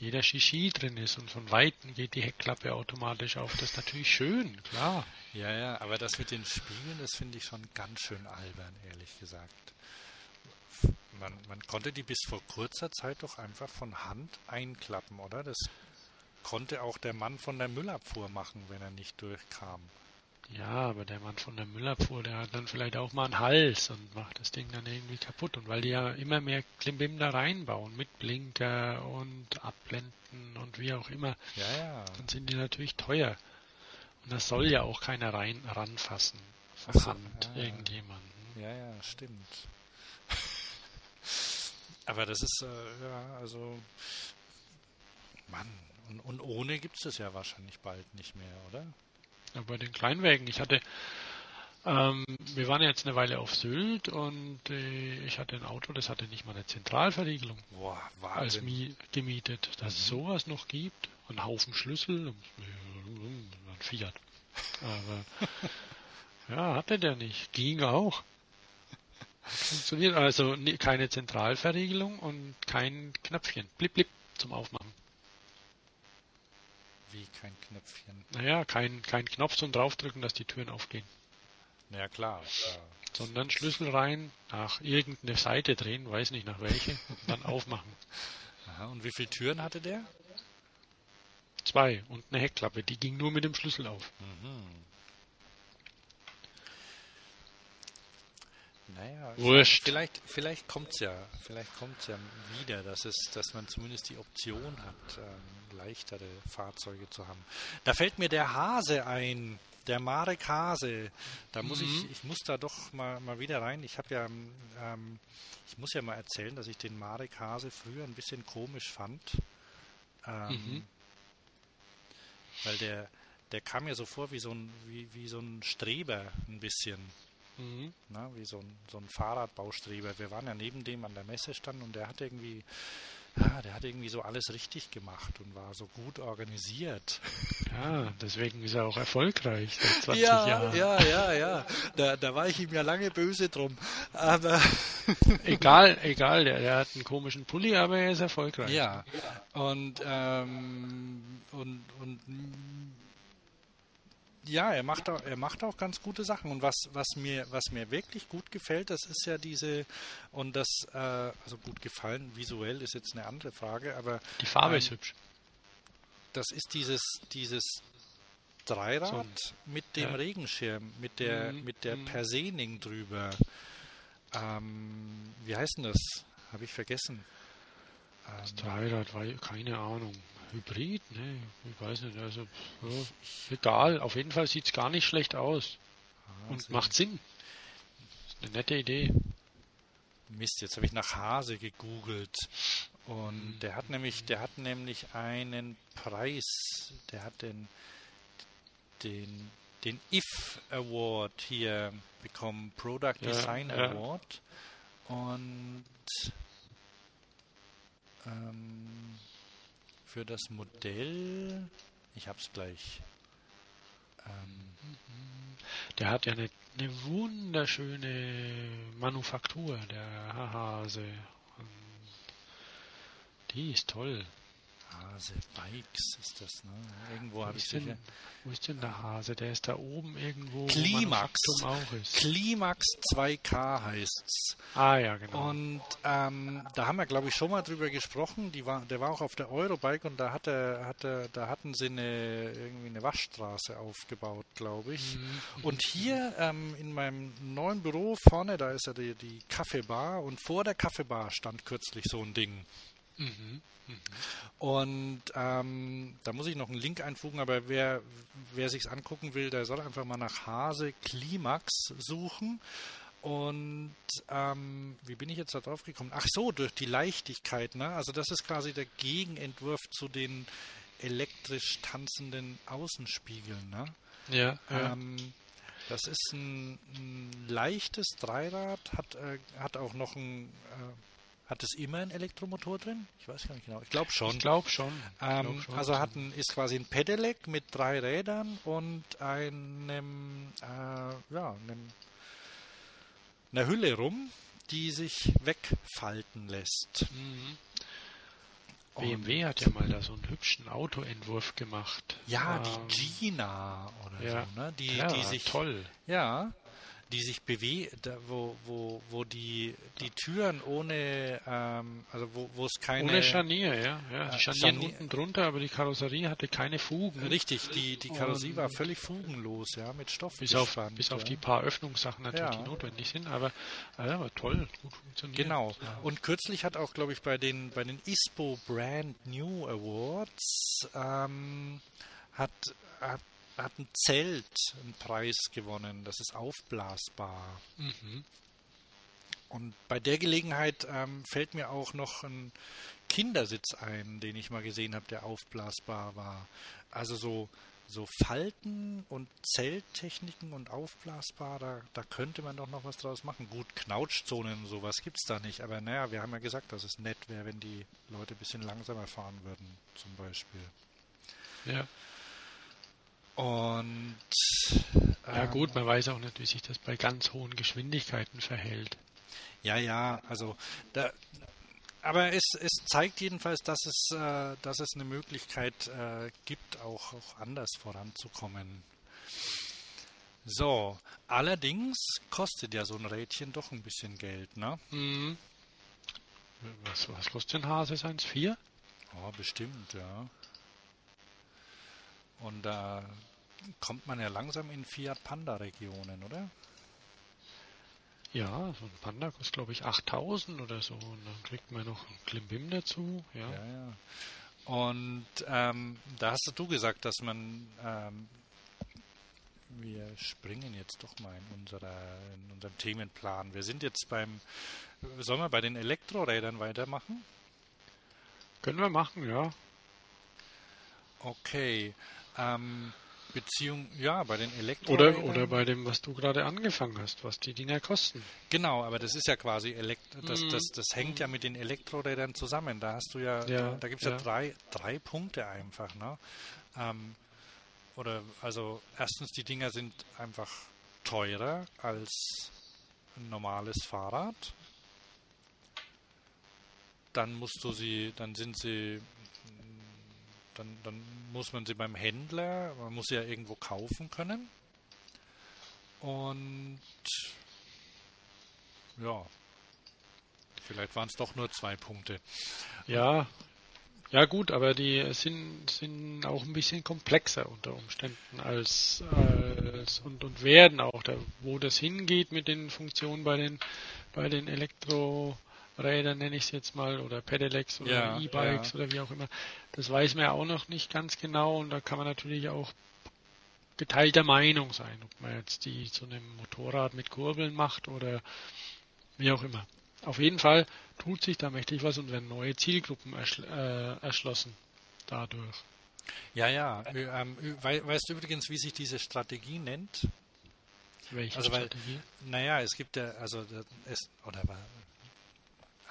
jeder Shishi drin ist und von Weitem geht die Heckklappe automatisch auf. Das ist natürlich schön, klar. Ja, ja, aber das mit den Spiegeln, das finde ich schon ganz schön albern, ehrlich gesagt. Man, man konnte die bis vor kurzer Zeit doch einfach von Hand einklappen, oder? Das konnte auch der Mann von der Müllabfuhr machen, wenn er nicht durchkam. Ja, aber der Mann von der Müllabfuhr, der hat dann vielleicht auch mal einen Hals und macht das Ding dann irgendwie kaputt. Und weil die ja immer mehr Klimbim da reinbauen mit Blinker und Abblenden und wie auch immer, Ja, ja. dann sind die natürlich teuer. Und das soll ja auch keiner rein ranfassen. Ach so, ja, ja. irgendjemanden. Ja, ja, stimmt. Aber das ist, äh, ja, also, Mann, und, und ohne gibt es das ja wahrscheinlich bald nicht mehr, oder? Ja, bei den Kleinwägen. Ich hatte, ähm, wir waren jetzt eine Weile auf Sylt und äh, ich hatte ein Auto, das hatte nicht mal eine Zentralverriegelung Boah, als Wahnsinn. Mie gemietet. Dass es sowas noch gibt, ein Haufen Schlüssel, ein Fiat. Aber ja, hatte der nicht. Ging auch. Funktioniert also keine Zentralverriegelung und kein Knöpfchen. Blip blip zum Aufmachen. Wie kein Knöpfchen. Naja, kein, kein Knopf zum draufdrücken, dass die Türen aufgehen. Ja, klar. Ja. sondern Schlüssel rein, nach irgendeine Seite drehen, weiß nicht nach welche, und dann aufmachen. Aha, und wie viele Türen hatte der? Zwei und eine Heckklappe, die ging nur mit dem Schlüssel auf. Mhm. Naja, Wurscht. vielleicht, vielleicht kommt's ja, vielleicht kommt's ja wieder, dass es, dass man zumindest die Option hat, ähm, leichtere Fahrzeuge zu haben. Da fällt mir der Hase ein, der Marek Hase. Da muss ich, ich muss da doch mal, mal wieder rein. Ich habe ja, ähm, ich muss ja mal erzählen, dass ich den Marek Hase früher ein bisschen komisch fand. Ähm, Mhm. Weil der, der kam mir so vor wie so ein, wie, wie so ein Streber ein bisschen. Mhm. Na, wie so ein, so ein Fahrradbaustreber. Wir waren ja neben dem an der Messestand und der hat irgendwie, ja, der hat irgendwie so alles richtig gemacht und war so gut organisiert. Ja, deswegen ist er auch erfolgreich seit 20 ja, Jahren. ja, ja, ja. Da, da war ich ihm ja lange böse drum. Aber Egal, egal, der, der hat einen komischen Pulli, aber er ist erfolgreich. ja. Und, ähm, und, und ja, er macht auch, er macht auch ganz gute Sachen. Und was, was mir, was mir wirklich gut gefällt, das ist ja diese, und das, äh, also gut gefallen, visuell ist jetzt eine andere Frage, aber Die Farbe Ähm, ist hübsch. das ist dieses, dieses Dreirad So mit dem ja. Regenschirm, mit der, Mhm, mit der mhm. Persening drüber. Ähm, wie heißt denn das? Habe ich vergessen. Das Ähm, Dreirad war keine Ahnung. Hybrid? Ne, ich weiß nicht. Also, ja, egal. Auf jeden Fall sieht es gar nicht schlecht aus. Und Hase. macht Sinn. Ist eine nette Idee. Mist, jetzt habe ich nach Hase gegoogelt. Und der hat nämlich, der hat nämlich einen Preis, der hat den, den, den IF Award hier bekommen, Product Ja, Design ja. Award. Und ähm, für das Modell, ich hab's gleich. Ähm, Der hat ja eine, eine wunderschöne Manufaktur, der Hase. Die ist toll. Hase Bikes ist das, ne? Irgendwo habe ich denn, sicher. Wo ist denn der Hase? Der ist da oben irgendwo. Klimax. Klimax 2K heißt's. Ah ja, genau. Und ähm, da haben wir, glaube ich, schon mal drüber gesprochen. Die war, der war auch auf der Eurobike und da hatte, hatte, da hatten sie eine irgendwie eine Waschstraße aufgebaut, glaube ich. Mhm. Und hier ähm, in meinem neuen Büro vorne, da ist ja die, die Kaffeebar und vor der Kaffeebar stand kürzlich so ein Ding. Mhm. Und ähm, da muss ich noch einen Link einfügen, aber wer, wer sich angucken will, der soll einfach mal nach Hase Klimax suchen. Und ähm, wie bin ich jetzt da drauf gekommen? Ach so, durch die Leichtigkeit. Ne? Also das ist quasi der Gegenentwurf zu den elektrisch tanzenden Außenspiegeln. Ne? Ja. ja. Ähm, das ist ein, ein, leichtes Dreirad, hat, äh, hat auch noch ein äh, hat es immer einen Elektromotor drin? Ich weiß gar nicht genau. Ich glaube schon. Ich glaube schon. Ähm, glaub schon. Also hat ein, ist quasi ein Pedelec mit drei Rädern und einem, äh, ja, einem, einer Hülle rum, die sich wegfalten lässt. Mhm. BMW hat ja mal da so einen hübschen Autoentwurf gemacht. Ja, ähm, die Gina oder ja. so, ne? Die, ja, die sich toll. Ja, die sich bewegen, wo, wo, wo die, die Türen ohne, ähm, also wo, wo es keine... Ohne Scharnier, ja. ja. Die Äh, Scharnieren Scharnier- unten drunter, aber die Karosserie hatte keine Fugen. Richtig, die, die Karosserie war völlig fugenlos, ja, mit Stoff Bis auf, bis auf ja. die paar Öffnungssachen natürlich, Ja. die notwendig sind, aber, äh, aber toll, gut funktioniert. Genau. Und kürzlich hat auch, glaube ich, bei den bei den ISPO Brand New Awards ähm, hat, hat hat ein Zelt einen Preis gewonnen. Das ist aufblasbar. Mhm. Und bei der Gelegenheit ähm, fällt mir auch noch ein Kindersitz ein, den ich mal gesehen habe, der aufblasbar war. Also so, so Falten und Zelttechniken und aufblasbar, da, da könnte man doch noch was draus machen. Gut, Knautschzonen und sowas gibt es da nicht, aber naja, wir haben ja gesagt, dass es nett wäre, wenn die Leute ein bisschen langsamer fahren würden, zum Beispiel. Ja. Und ja ähm, gut, man weiß auch nicht, wie sich das bei ganz hohen Geschwindigkeiten verhält. Ja, ja, also da, aber es, es zeigt jedenfalls, dass es, äh, dass es eine Möglichkeit äh, gibt, auch, auch anders voranzukommen. So, allerdings kostet ja so ein Rädchen doch ein bisschen Geld, ne? Mhm. Was, was kostet ein Hase 1,4? Ja, bestimmt, ja. Und da kommt man ja langsam in Fiat Panda Regionen, oder? Ja, so ein Panda kostet glaube ich 8000 oder so und dann kriegt man noch ein Klimbim dazu. Ja. Ja, ja. Und ähm, da hast du gesagt, dass man ähm, wir springen jetzt doch mal in, unserer, in unserem Themenplan. Wir sind jetzt beim, sollen wir bei den Elektrorädern weitermachen? Können wir machen, ja. Okay. Ähm, Beziehung, ja, bei den Oder, Elektrorädern. oder bei dem, was du gerade angefangen hast, was die Dinger kosten. Genau, aber das ist ja quasi Elekt das, Mhm. das, das hängt ja mit den Elektrorädern zusammen. Da hast du ja, Ja, da, da gibt es ja, ja. drei, drei Punkte einfach, ne? Ähm, oder also erstens die Dinger sind einfach teurer als ein normales Fahrrad. Dann musst du sie, dann sind sie dann, dann muss man sie beim Händler, man muss sie ja irgendwo kaufen können. Und ja, vielleicht waren es doch nur zwei Punkte. Ja, ja gut, aber die sind, sind auch ein bisschen komplexer unter Umständen als, als und, und werden auch, da, wo das hingeht mit den Funktionen bei den bei den Elektrorädern nenne ich es jetzt mal oder Pedelecs oder Ja, E-Bikes ja. oder wie auch immer. Das weiß man ja auch noch nicht ganz genau und da kann man natürlich auch geteilter Meinung sein, ob man jetzt die zu einem Motorrad mit Kurbeln macht oder wie auch immer. Auf jeden Fall tut sich da mächtig was und werden neue Zielgruppen erschl äh, erschlossen dadurch. Ja, ja. Ähm, wei- weißt du übrigens, wie sich diese Strategie nennt? Welche Also, weil- Strategie? Naja, es gibt ja, also es oder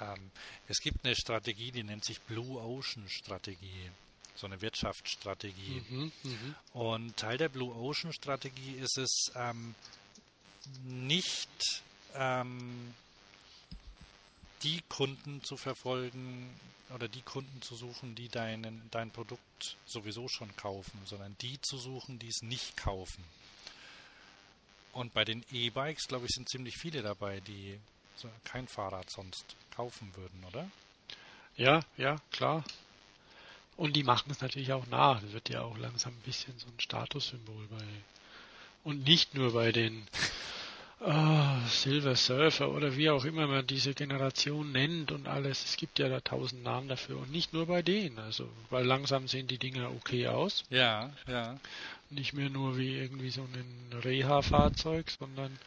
ähm, es gibt eine Strategie, die nennt sich Blue Ocean Strategie, so eine Wirtschaftsstrategie. Mhm, mhm. Und Teil der Blue Ocean Strategie ist es ähm, nicht ähm, die Kunden zu verfolgen oder die Kunden zu suchen, die deinen, dein Produkt sowieso schon kaufen, sondern die zu suchen, die es nicht kaufen. Und bei den E-Bikes, glaube ich, sind ziemlich viele dabei, die kein Fahrrad sonst kaufen würden, oder? Ja, ja, klar. Und die machen es natürlich auch nach. Das wird ja auch langsam ein bisschen so ein Statussymbol bei. Und nicht nur bei den oh, Silver Surfer oder wie auch immer man diese Generation nennt und alles. Es gibt ja da tausend Namen dafür und nicht nur bei denen. Also, weil langsam sehen die Dinger okay aus. Ja, ja. Nicht mehr nur wie irgendwie so ein Reha-Fahrzeug, sondern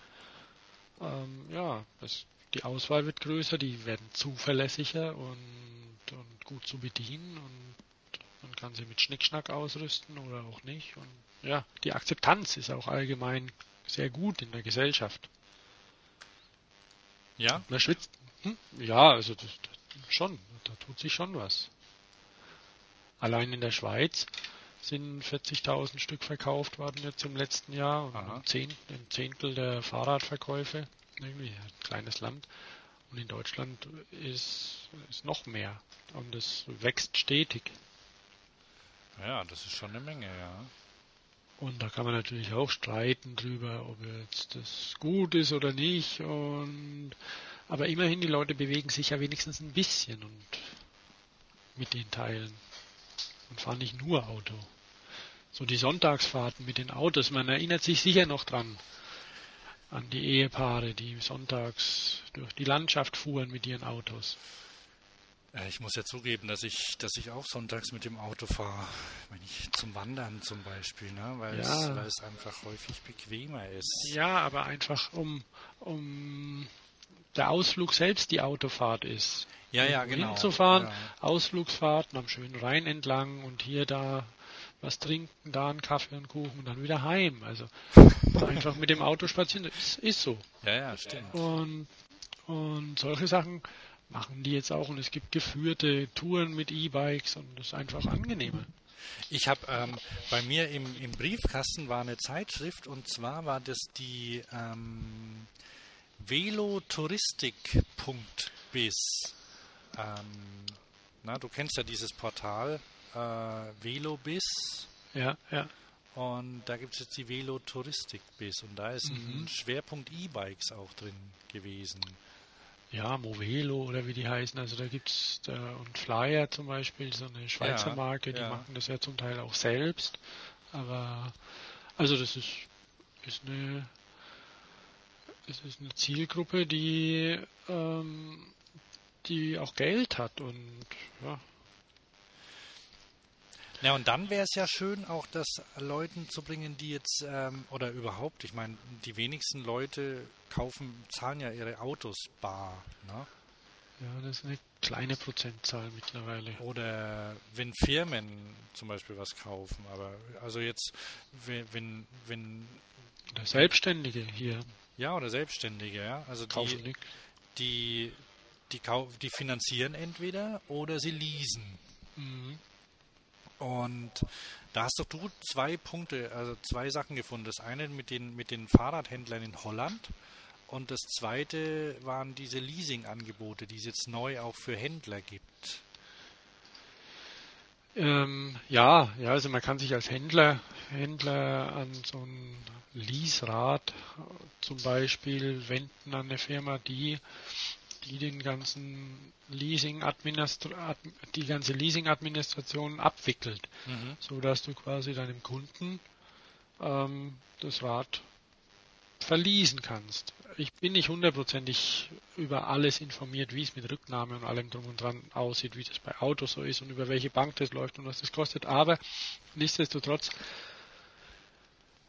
ähm, ja, es, die Auswahl wird größer, die werden zuverlässiger und, und gut zu bedienen und man kann sie mit Schnickschnack ausrüsten oder auch nicht. Und ja, die Akzeptanz ist auch allgemein sehr gut in der Gesellschaft. Ja? Man schwitzt. Hm? Ja, also das, das schon, da tut sich schon was. Allein in der Schweiz sind 40.000 Stück verkauft worden jetzt im letzten Jahr und ein Zehntel, ein Zehntel der Fahrradverkäufe. Irgendwie ein kleines Land. Und in Deutschland ist, ist noch mehr. Und es wächst stetig. Ja, das ist schon eine Menge, ja. Und da kann man natürlich auch streiten drüber, ob jetzt das gut ist oder nicht. Und aber immerhin, die Leute bewegen sich ja wenigstens ein bisschen und mit den Teilen und fahren nicht nur Auto. So die Sonntagsfahrten mit den Autos, man erinnert sich sicher noch dran an die Ehepaare, die sonntags durch die Landschaft fuhren mit ihren Autos. Äh, ich muss ja zugeben, dass ich, dass ich auch sonntags mit dem Auto fahre, wenn ich zum Wandern zum Beispiel, ne? weil, ja. es, weil es einfach häufig bequemer ist. Ja, aber einfach um, um der Ausflug selbst die Autofahrt ist. Ja, ja, genau. Hinzufahren, ja. Ausflugsfahrten am schönen Rhein entlang und hier da was trinken, da einen Kaffee und Kuchen und dann wieder heim. Also einfach mit dem Auto spazieren, ist, ist so. Ja, ja, stimmt. Und, und solche Sachen machen die jetzt auch und es gibt geführte Touren mit E-Bikes und das ist einfach angenehmer. Ich habe ähm, bei mir im, im, Briefkasten war eine Zeitschrift und zwar war das die ähm, velotouristik.biz. Ähm, na, du kennst ja dieses Portal äh, Velobis. Ja, ja. Und da gibt es jetzt die Velotouristik-Biz und da ist mhm. ein Schwerpunkt E-Bikes auch drin gewesen ja, Movelo oder wie die heißen. Also da gibt es und Flyer zum Beispiel, so eine Schweizer ja, Marke, die ja. machen das ja zum Teil auch selbst. Aber also das ist, ist eine es ist eine Zielgruppe, die ähm, die auch Geld hat und ja, ja, und dann wäre es ja schön, auch das Leuten zu bringen, die jetzt, ähm, oder überhaupt, ich meine, die wenigsten Leute kaufen, zahlen ja ihre Autos bar. Ne? Ja, das ist eine kleine Prozentzahl mittlerweile. Oder wenn Firmen zum Beispiel was kaufen, aber also jetzt, wenn, wenn. Oder Selbstständige hier. Ja, oder Selbstständige, ja. Also kaufen die, die, die, die, die finanzieren entweder oder sie leasen. Mhm. Und da hast doch du zwei Punkte, also zwei Sachen gefunden. Das eine mit den, mit den Fahrradhändlern in Holland und das zweite waren diese Leasing-Angebote, die es jetzt neu auch für Händler gibt. Ähm, ja, ja, also man kann sich als Händler, Händler an so ein Leaserad zum Beispiel wenden an eine Firma, die die den ganzen Leasing die ganze Leasing-Administration abwickelt, mhm. so dass du quasi deinem Kunden ähm, das Rad verließen kannst. Ich bin nicht hundertprozentig über alles informiert, wie es mit Rücknahme und allem drum und dran aussieht, wie das bei Autos so ist und über welche Bank das läuft und was das kostet. Aber nichtsdestotrotz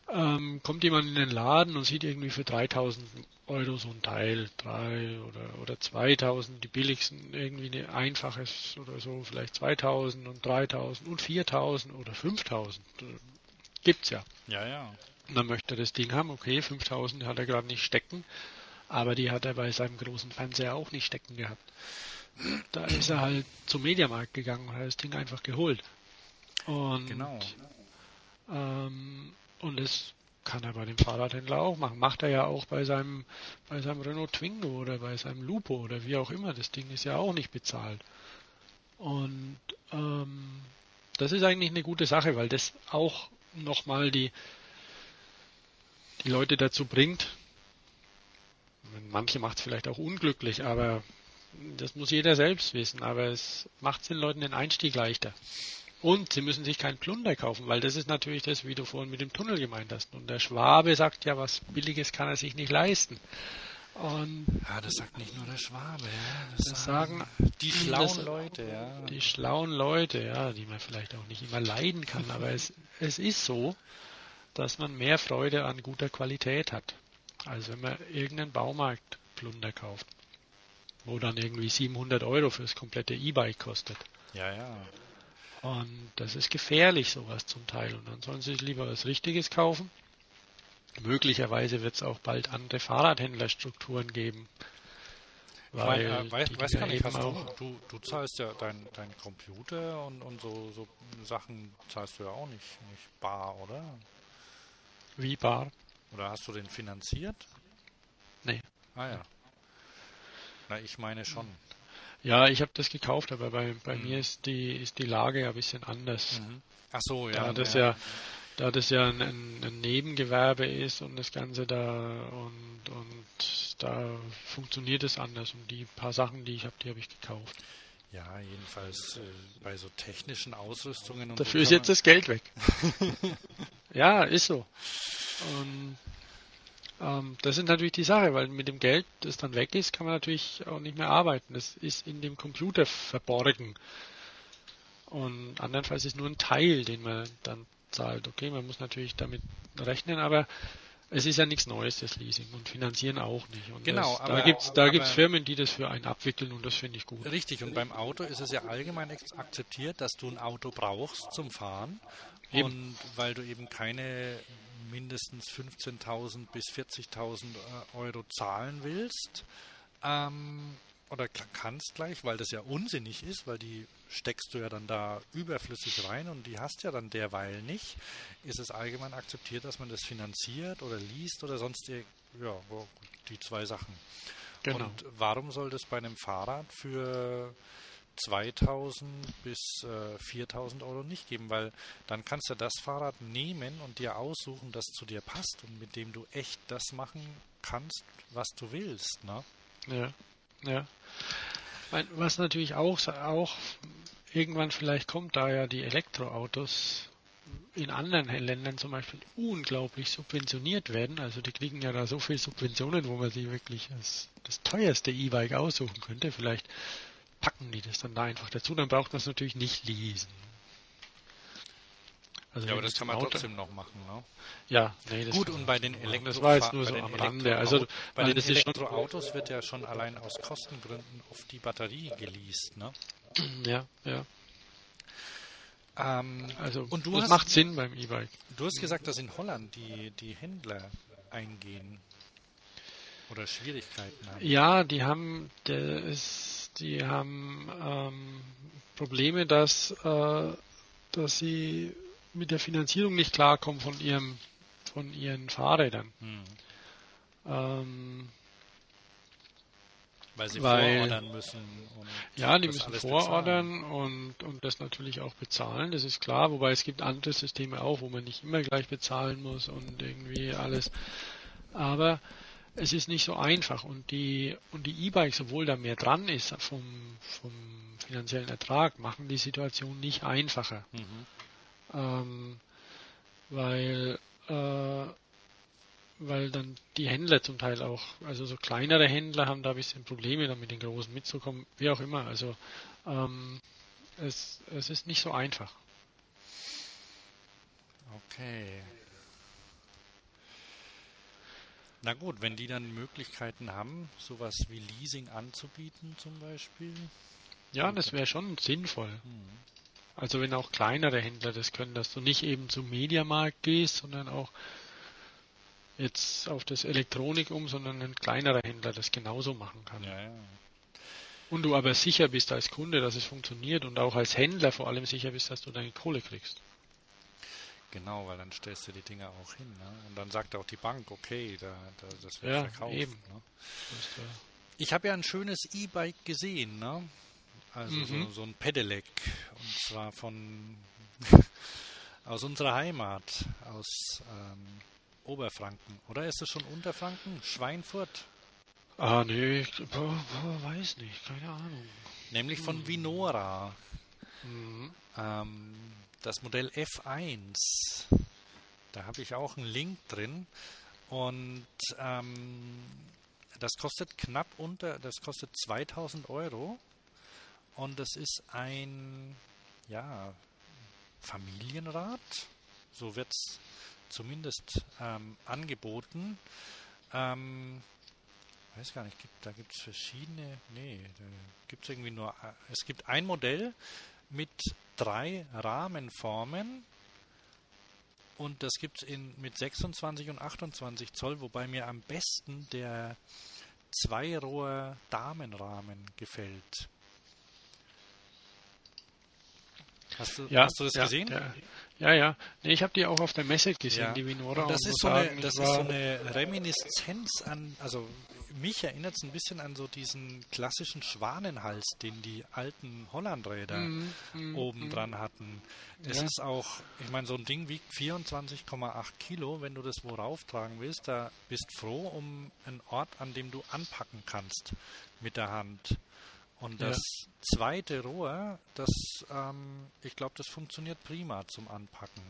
ähm, kommt jemand in den Laden und sieht irgendwie für 3000 Euro so ein Teil, drei oder, oder 2000, die billigsten, irgendwie ein einfaches oder so, vielleicht 2000 und 3000 und 4000 oder 5000. Gibt's ja. Ja, ja. Und dann möchte er das Ding haben, okay, 5000 hat er gerade nicht stecken, aber die hat er bei seinem großen Fernseher auch nicht stecken gehabt. Da ist er halt zum Mediamarkt gegangen und hat das Ding einfach geholt. Und, genau. Ähm, und es kann er bei dem Fahrradhändler auch machen. Macht er ja auch bei seinem, bei seinem Renault Twingo oder bei seinem Lupo oder wie auch immer. Das Ding ist ja auch nicht bezahlt. Und ähm, das ist eigentlich eine gute Sache, weil das auch nochmal die, die Leute dazu bringt. Manche macht es vielleicht auch unglücklich, aber das muss jeder selbst wissen. Aber es macht den Leuten den Einstieg leichter. Und sie müssen sich keinen Plunder kaufen, weil das ist natürlich das, wie du vorhin mit dem Tunnel gemeint hast. Und der Schwabe sagt ja, was Billiges kann er sich nicht leisten. Und ja, das sagt nicht nur der Schwabe, ja. Das, das sagen die schlauen Leute, ja. Die schlauen Leute, ja, die man vielleicht auch nicht immer leiden kann, aber es, es ist so, dass man mehr Freude an guter Qualität hat, als wenn man irgendeinen Baumarktplunder kauft, wo dann irgendwie 700 Euro fürs komplette E-Bike kostet. Ja, ja. Und das ist gefährlich, sowas zum Teil. Und dann sollen sie sich lieber was Richtiges kaufen. Möglicherweise wird es auch bald andere Fahrradhändlerstrukturen geben. Weil ich meine, äh, weiß, weiß gar nicht, hast du, du, du zahlst ja dein, dein Computer und, und so, so Sachen zahlst du ja auch nicht, nicht bar, oder? Wie bar? Oder hast du den finanziert? Nee. Ah ja. Na, ich meine schon. Ja, ich habe das gekauft, aber bei, bei mhm. mir ist die, ist die Lage ja ein bisschen anders. Mhm. Ach so, ja. Da das ja, ja, da das ja ein, ein, Nebengewerbe ist und das Ganze da und, und da funktioniert es anders. Und die paar Sachen, die ich habe, die habe ich gekauft. Ja, jedenfalls äh, bei so technischen Ausrüstungen. Und Dafür so ist jetzt das Geld weg. ja, ist so. Und ähm, das ist natürlich die Sache, weil mit dem Geld, das dann weg ist, kann man natürlich auch nicht mehr arbeiten. Das ist in dem Computer verborgen. Und andernfalls ist nur ein Teil, den man dann zahlt. Okay, man muss natürlich damit rechnen, aber es ist ja nichts Neues, das Leasing und finanzieren auch nicht. Und genau, das, aber, da da gibt's Firmen, die das für einen abwickeln und das finde ich gut. Richtig, und beim Auto ist es ja allgemein akzeptiert, dass du ein Auto brauchst zum Fahren. Eben. Und weil du eben keine mindestens 15.000 bis 40.000 äh, Euro zahlen willst, ähm, oder kannst gleich, weil das ja unsinnig ist, weil die steckst du ja dann da überflüssig rein und die hast ja dann derweil nicht, ist es allgemein akzeptiert, dass man das finanziert oder liest oder sonst ja, die zwei Sachen. Genau. Und warum soll das bei einem Fahrrad für 2000 bis äh, 4000 Euro nicht geben, weil dann kannst du das Fahrrad nehmen und dir aussuchen, das zu dir passt und mit dem du echt das machen kannst, was du willst. Ne? Ja, ja. Was natürlich auch, auch irgendwann vielleicht kommt, da ja die Elektroautos in anderen Ländern zum Beispiel unglaublich subventioniert werden. Also die kriegen ja da so viel Subventionen, wo man sie wirklich als das teuerste E-Bike aussuchen könnte. Vielleicht packen die das dann da einfach dazu, dann braucht man es natürlich nicht lesen. Also ja, aber das kann man Auto trotzdem noch machen, ne? Ja, nee, das Gut, und bei den Elektro Das war jetzt nur so am Rande. Also, bei den Elektroautos wird ja schon allein aus Kostengründen auf die Batterie geleast, ne? Ja, ja. Ähm, also, und du das hast, macht Sinn beim E-Bike. Du hast gesagt, dass in Holland die, die Händler eingehen oder Schwierigkeiten haben. Ja, die haben, ist die haben ähm, Probleme, dass, äh, dass sie mit der Finanzierung nicht klarkommen von ihrem von ihren Fahrrädern. Hm. Ähm, weil sie weil, vorordern müssen. ja, die müssen vorordern und, und das natürlich auch bezahlen, das ist klar. Wobei es gibt andere Systeme auch, wo man nicht immer gleich bezahlen muss und irgendwie alles. Aber es ist nicht so einfach und die und die E-Bikes, obwohl da mehr dran ist vom, vom finanziellen Ertrag, machen die Situation nicht einfacher. Mhm. Ähm, weil äh, weil dann die Händler zum Teil auch, also so kleinere Händler haben da ein bisschen Probleme, dann mit den großen mitzukommen, wie auch immer. Also ähm, es, es ist nicht so einfach. Okay. Na gut, wenn die dann Möglichkeiten haben, sowas wie Leasing anzubieten zum Beispiel. Ja, das wäre schon sinnvoll. Hm. Also wenn auch kleinere Händler das können, dass du nicht eben zum Mediamarkt gehst, sondern auch jetzt auf das Elektronik um, sondern ein kleinerer Händler das genauso machen kann. Ja, ja. Und du aber sicher bist als Kunde, dass es funktioniert und auch als Händler vor allem sicher bist, dass du deine Kohle kriegst. Genau, weil dann stellst du die Dinger auch hin. Ne? Und dann sagt auch die Bank, okay, da, da, das wird Ja, verkauft. eben. Ne? Äh, Ich habe ja ein schönes E-Bike gesehen, ne? Also so, Mhm. so ein Pedelec. Und zwar von aus unserer Heimat, aus ähm, Oberfranken. Oder ist es schon Unterfranken? Schweinfurt. Ah, nee, ich, weiß nicht, keine Ahnung. Nämlich von Vinora. Mhm. Ähm, das Modell F1. Da habe ich auch einen Link drin. Und ähm, das kostet knapp unter, das kostet 2000 Euro. Und das ist ein, ja, Familienrad. So wird es zumindest ähm, angeboten. Ähm, weiß gar nicht, gibt, da gibt es verschiedene, nee, da gibt es irgendwie nur, äh, es gibt ein Modell mit drei Rahmenformen und das gibt es mit 26 und 28 Zoll, wobei mir am besten der Zweirohr Damenrahmen gefällt. Hast du, Ja, hast du das ja, gesehen? Ja, ja. ja. Nee, ich habe die auch auf der Messe gesehen, Ja. die Vinora. Und das und ist so eine, das ist so eine Reminiszenz an, also mich erinnert es ein bisschen an so diesen klassischen Schwanenhals, den die alten Hollandräder Mhm, mhm, oben mhm. dran hatten. Es Ja. ist auch, ich meine, so ein Ding wiegt 24,8 Kilo. Wenn du das wo rauftragen willst, da bist froh um einen Ort, an dem du anpacken kannst mit der Hand. Und Ja. das zweite Rohr, das, ähm, ich glaube, das funktioniert prima zum Anpacken.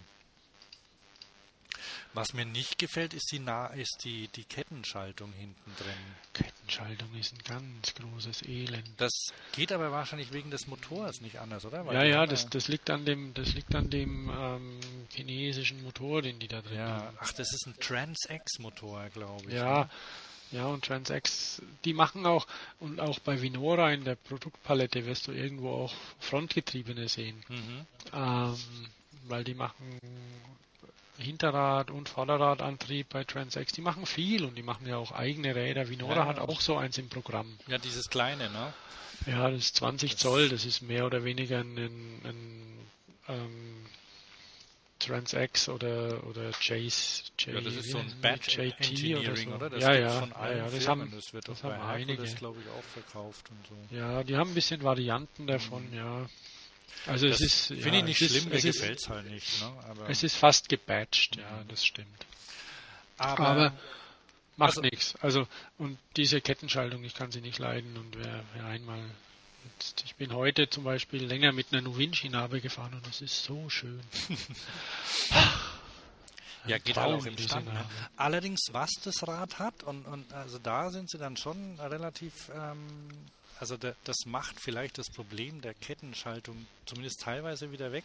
Was mir nicht gefällt, ist die, Na ist die, die Kettenschaltung hinten drin. Kettenschaltung ist ein ganz großes Elend. Das geht aber wahrscheinlich wegen des Motors nicht anders, oder? Weil Ja, ja, das, das liegt an dem, das liegt an dem ähm, chinesischen Motor, den die da drin Ja, haben. ach, das ist ein Trans-X-Motor, glaube ich. Ja, ne? ja, und Transex, die machen auch, und auch bei Vinora in der Produktpalette wirst du irgendwo auch Frontgetriebene sehen. Mhm. Ähm, weil die machen Hinterrad- und Vorderradantrieb bei Transex. Die machen viel und die machen ja auch eigene Räder. Vinora Ja, hat auch so eins im Programm. ja, dieses kleine, ne? Ja, das ist 20 Zoll, das ist mehr oder weniger ein, ein ähm, Transex oder, oder Chase. J, Ja, das ist so ein Batch JT Engineering, so. oder? Das ja, ja, von ja, ja, das Firmen. haben, das wird das haben einige. glaube ich, auch verkauft und so. Ja, die haben ein bisschen Varianten davon, ja. Also Das es ist. finde ja, ich nicht es schlimm, ist, mir es ist, gefällt es halt nicht, ne? Es ist fast gebatcht, ja, das stimmt. aber, aber- Macht Also- nichts. Also, und diese Kettenschaltung, ich kann sie nicht leiden. Und wer, wer einmal. Jetzt, ich bin heute zum Beispiel länger mit einer Nuvinci-Narbe gefahren und das ist so schön. ja, geht Traum, auch im Stand. Ne? Allerdings, was das Rad hat, und, und also da sind sie dann schon relativ, ähm, also da, das macht vielleicht das Problem der Kettenschaltung zumindest teilweise wieder weg.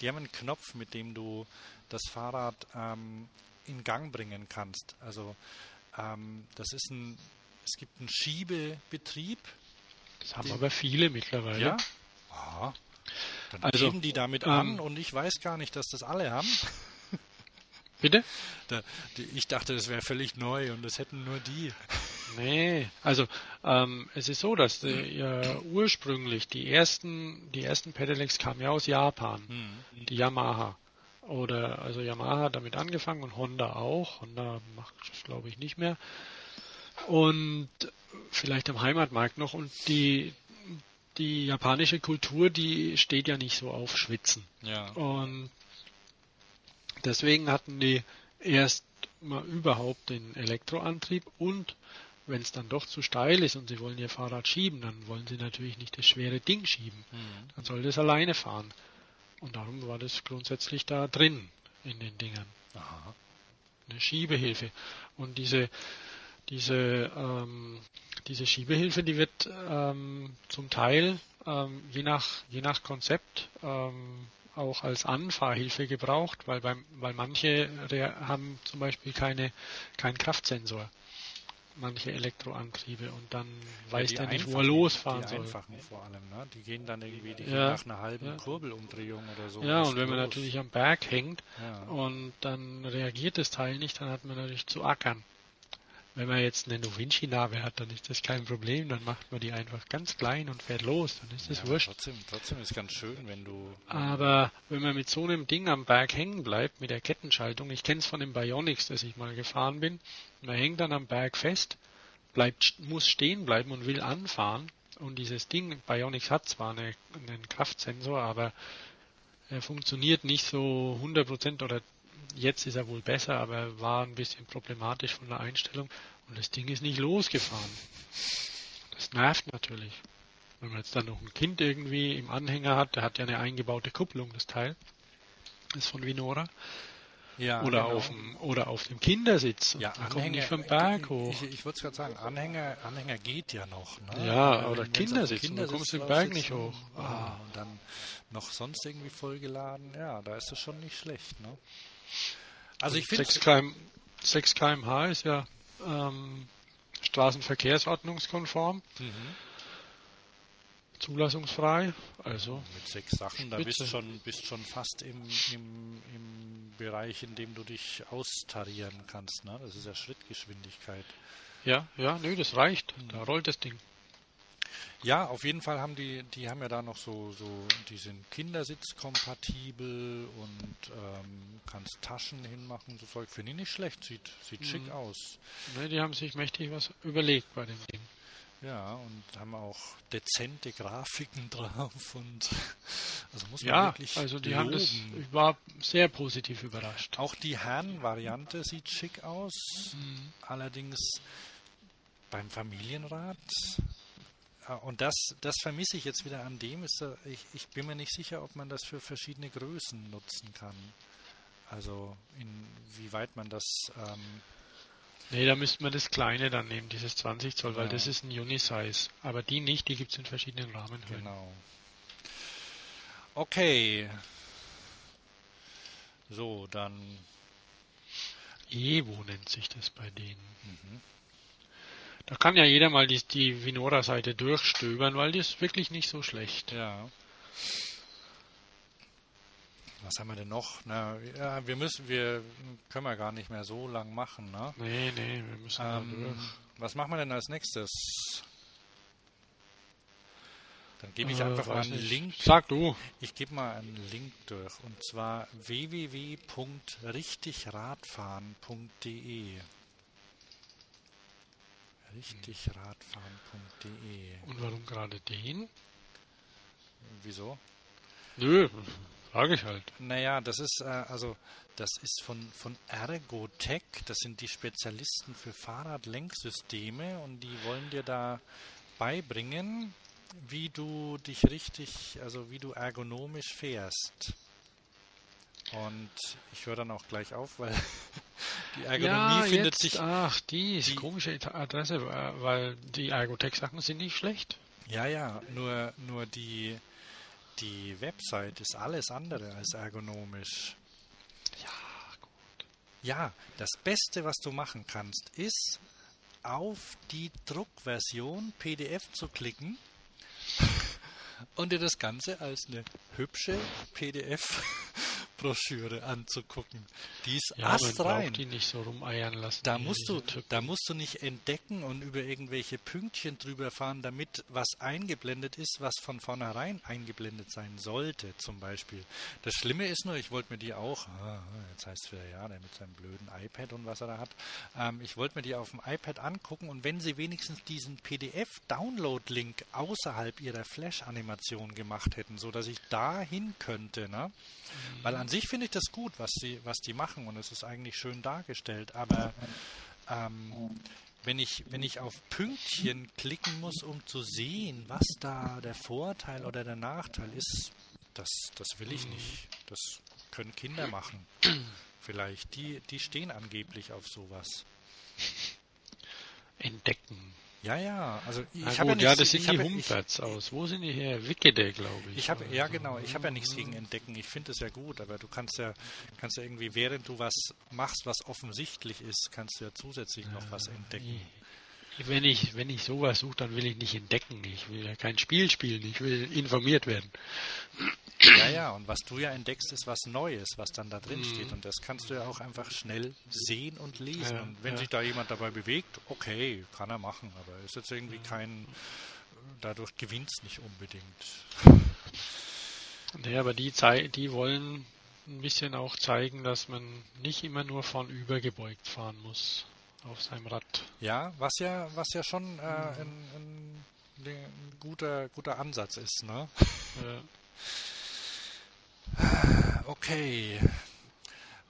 Die haben einen Knopf, mit dem du das Fahrrad ähm, in Gang bringen kannst. Also ähm, das ist ein, es gibt einen Schiebebetrieb. Das haben Die- aber viele mittlerweile. Ja. Ah, dann Also, geben die damit ähm, an und ich weiß gar nicht, dass das alle haben. Bitte? Ich dachte, das wäre völlig neu und das hätten nur die. Nee, also ähm, es ist so, dass die, ja, ursprünglich die ersten, die ersten Pedelecs kamen ja aus Japan, Hm. die Yamaha. Oder also Yamaha hat damit angefangen und Honda auch. Honda macht das glaube ich nicht mehr. Und vielleicht am Heimatmarkt noch. Und die, die japanische Kultur, die steht ja nicht so auf Schwitzen. Ja. Und deswegen hatten die erst mal überhaupt den Elektroantrieb und wenn es dann doch zu steil ist und sie wollen ihr Fahrrad schieben, dann wollen sie natürlich nicht das schwere Ding schieben. Hm. Dann soll das alleine fahren. Und darum war das grundsätzlich da drin in den Dingern. Aha. Eine Schiebehilfe. Und diese, diese, ähm, diese Schiebehilfe, die wird ähm, zum Teil ähm, je, nach, je nach Konzept ähm, auch als Anfahrhilfe gebraucht, weil, beim, weil manche haben zum Beispiel keine, keinen Kraftsensor. Manche Elektroantriebe und dann weiß die der nicht, wo er losfahren die soll. einfachen vor allem, ne? Die gehen dann irgendwie die Ja, nach einer halben ja. Kurbelumdrehung oder so. Ja, und wenn man los. natürlich am Berg hängt Ja. und dann reagiert das Teil nicht, dann hat man natürlich zu ackern. Wenn man jetzt eine Novinci-Nabe hat, dann ist das kein Problem, dann macht man die einfach ganz klein und fährt los, dann ist das ja, wurscht. Trotzdem, trotzdem ist ganz schön, wenn du. Aber wenn man mit so einem Ding am Berg hängen bleibt, mit der Kettenschaltung, ich kenne es von dem Bionics, das ich mal gefahren bin, man hängt dann am Berg fest, bleibt, muss stehen bleiben und will anfahren. Und dieses Ding, Bionics hat zwar eine, einen Kraftsensor, aber er funktioniert nicht so 100% oder jetzt ist er wohl besser, aber er war ein bisschen problematisch von der Einstellung und das Ding ist nicht losgefahren. Das nervt natürlich. Wenn man jetzt dann noch ein Kind irgendwie im Anhänger hat, der hat ja eine eingebaute Kupplung, das Teil. Das ist von Vinora. Ja, oder, genau. auf dem, oder auf dem Kindersitz. Ja, da kommt nicht vom Berg hoch. Ich, ich, würde gerade sagen, Anhänger, Anhänger geht ja noch. Ne? Ja, oder Wenn- dem Kindersitz, du kommst den Berg nicht hoch. Ah, und dann noch sonst irgendwie vollgeladen. Ja, da ist es schon nicht schlecht. Ne? Also ich finde 6 km, 6 kmh ist ja ähm, Straßenverkehrsordnungskonform, Mhm. zulassungsfrei. Also mit sechs Sachen, da bist schon bist schon fast im, im, im Bereich, in dem du dich austarieren kannst. Ne? Das ist ja Schrittgeschwindigkeit. ja, ja, nö, das reicht. Da rollt das Ding. Ja, auf jeden Fall haben die, die haben ja da noch so, so, die sind Kindersitzkompatibel und ähm, kannst Taschen hinmachen, so Zeug. Finde ich nicht schlecht, sieht, sieht schick Mhm. aus. Ne, die haben sich mächtig was überlegt bei dem Ding. Ja, und haben auch dezente Grafiken drauf und also muss man Ja, wirklich also die haben das, loben. ich war sehr positiv überrascht. Auch die Herren-Variante sieht schick aus. Mhm. Allerdings beim Familienrad. Äh, Und das, das vermisse ich jetzt wieder an dem. Ist, ich, ich bin mir nicht sicher, ob man das für verschiedene Größen nutzen kann. Also inwieweit man das. Ähm, Nee, da müsste man das kleine dann nehmen, dieses 20 Zoll, weil Ja. das ist ein Unisize. Aber die nicht, die gibt es in verschiedenen Rahmenhöhen. genau. Okay. So, dann. Evo nennt sich das bei denen. Mhm. Da kann ja jeder mal die, die Vinora-Seite durchstöbern, weil die ist wirklich nicht so schlecht. Ja. Was haben wir denn noch? Na, ja, wir müssen, wir können wir gar nicht mehr so lang machen, ne? Nee, nee, wir müssen Ähm, durch. was machen wir denn als nächstes? Dann gebe ich Äh, einfach mal einen nicht. Link. Sag du. Ich gebe mal einen Link durch und zwar www.richtigradfahren.de. Richtigradfahren.de. Und warum gerade den? Wieso? Nö, frage ich halt. Naja, das ist äh, also das ist von, von Ergotech, das sind die Spezialisten für Fahrradlenksysteme und die wollen dir da beibringen, wie du dich richtig, also wie du ergonomisch fährst. Und ich höre dann auch gleich auf, weil die Ergonomie findet jetzt, sich. Ach, die ist die- komische Adresse, weil die Ergotech-Sachen sind nicht schlecht. Ja, ja, nur, nur die, die Website ist alles andere als ergonomisch. Ja, gut. Ja, das Beste, was du machen kannst, ist auf die Druckversion PDF zu klicken und dir das Ganze als eine hübsche PDF-Broschüre anzugucken. Die ist Ja, astrein. die nicht so rumeiern lassen. Da musst du, Typen. da musst du nicht entdecken und über irgendwelche Pünktchen drüber fahren, damit was eingeblendet ist, was von vornherein eingeblendet sein sollte, zum Beispiel. Das Schlimme ist nur, ich wollte mir die auch, ah, jetzt heißt es wieder, ja, der mit seinem blöden iPad und was er da hat, ähm, ich wollte mir die auf dem iPad angucken und wenn sie wenigstens diesen PDF-Download-Link außerhalb ihrer Flash-Animation gemacht hätten, so dass ich da hin könnte, ne? Weil an sich finde ich das gut, was sie, was die machen und es ist eigentlich schön dargestellt. Aber ähm, wenn ich, wenn ich auf Pünktchen klicken muss, um zu sehen, was da der Vorteil oder der Nachteil ist, das, das will ich nicht. Das können Kinder machen. Vielleicht. Die, die stehen angeblich auf sowas. Entdecken. Ja, ja. Also ich Na habe ja, ja, das sind ich die ich- Humperts aus. Wo sind die her? Wickede, glaube ich. Ich habe ja so. genau, ich habe ja nichts gegen Entdecken. Ich finde es ja gut, aber du kannst ja kannst ja irgendwie während du was machst, was offensichtlich ist, kannst du ja zusätzlich noch was entdecken. Wenn ich, wenn ich sowas suche, dann will ich nicht entdecken. Ich will ja kein Spiel spielen. Ich will informiert werden. Ja, ja, und was du ja entdeckst, ist was Neues, was dann da drin steht. Und das kannst du ja auch einfach schnell sehen und lesen. Ja, und wenn ja. sich da jemand dabei bewegt, okay, kann er machen, aber ist jetzt irgendwie kein, dadurch gewinnt es nicht unbedingt. Nee, aber die, die wollen ein bisschen auch zeigen, dass man nicht immer nur vornüber gebeugt fahren muss auf seinem Rad. Ja, was ja, was ja schon äh, ein, ein, ein guter, guter Ansatz ist, ne? Äh, Okay.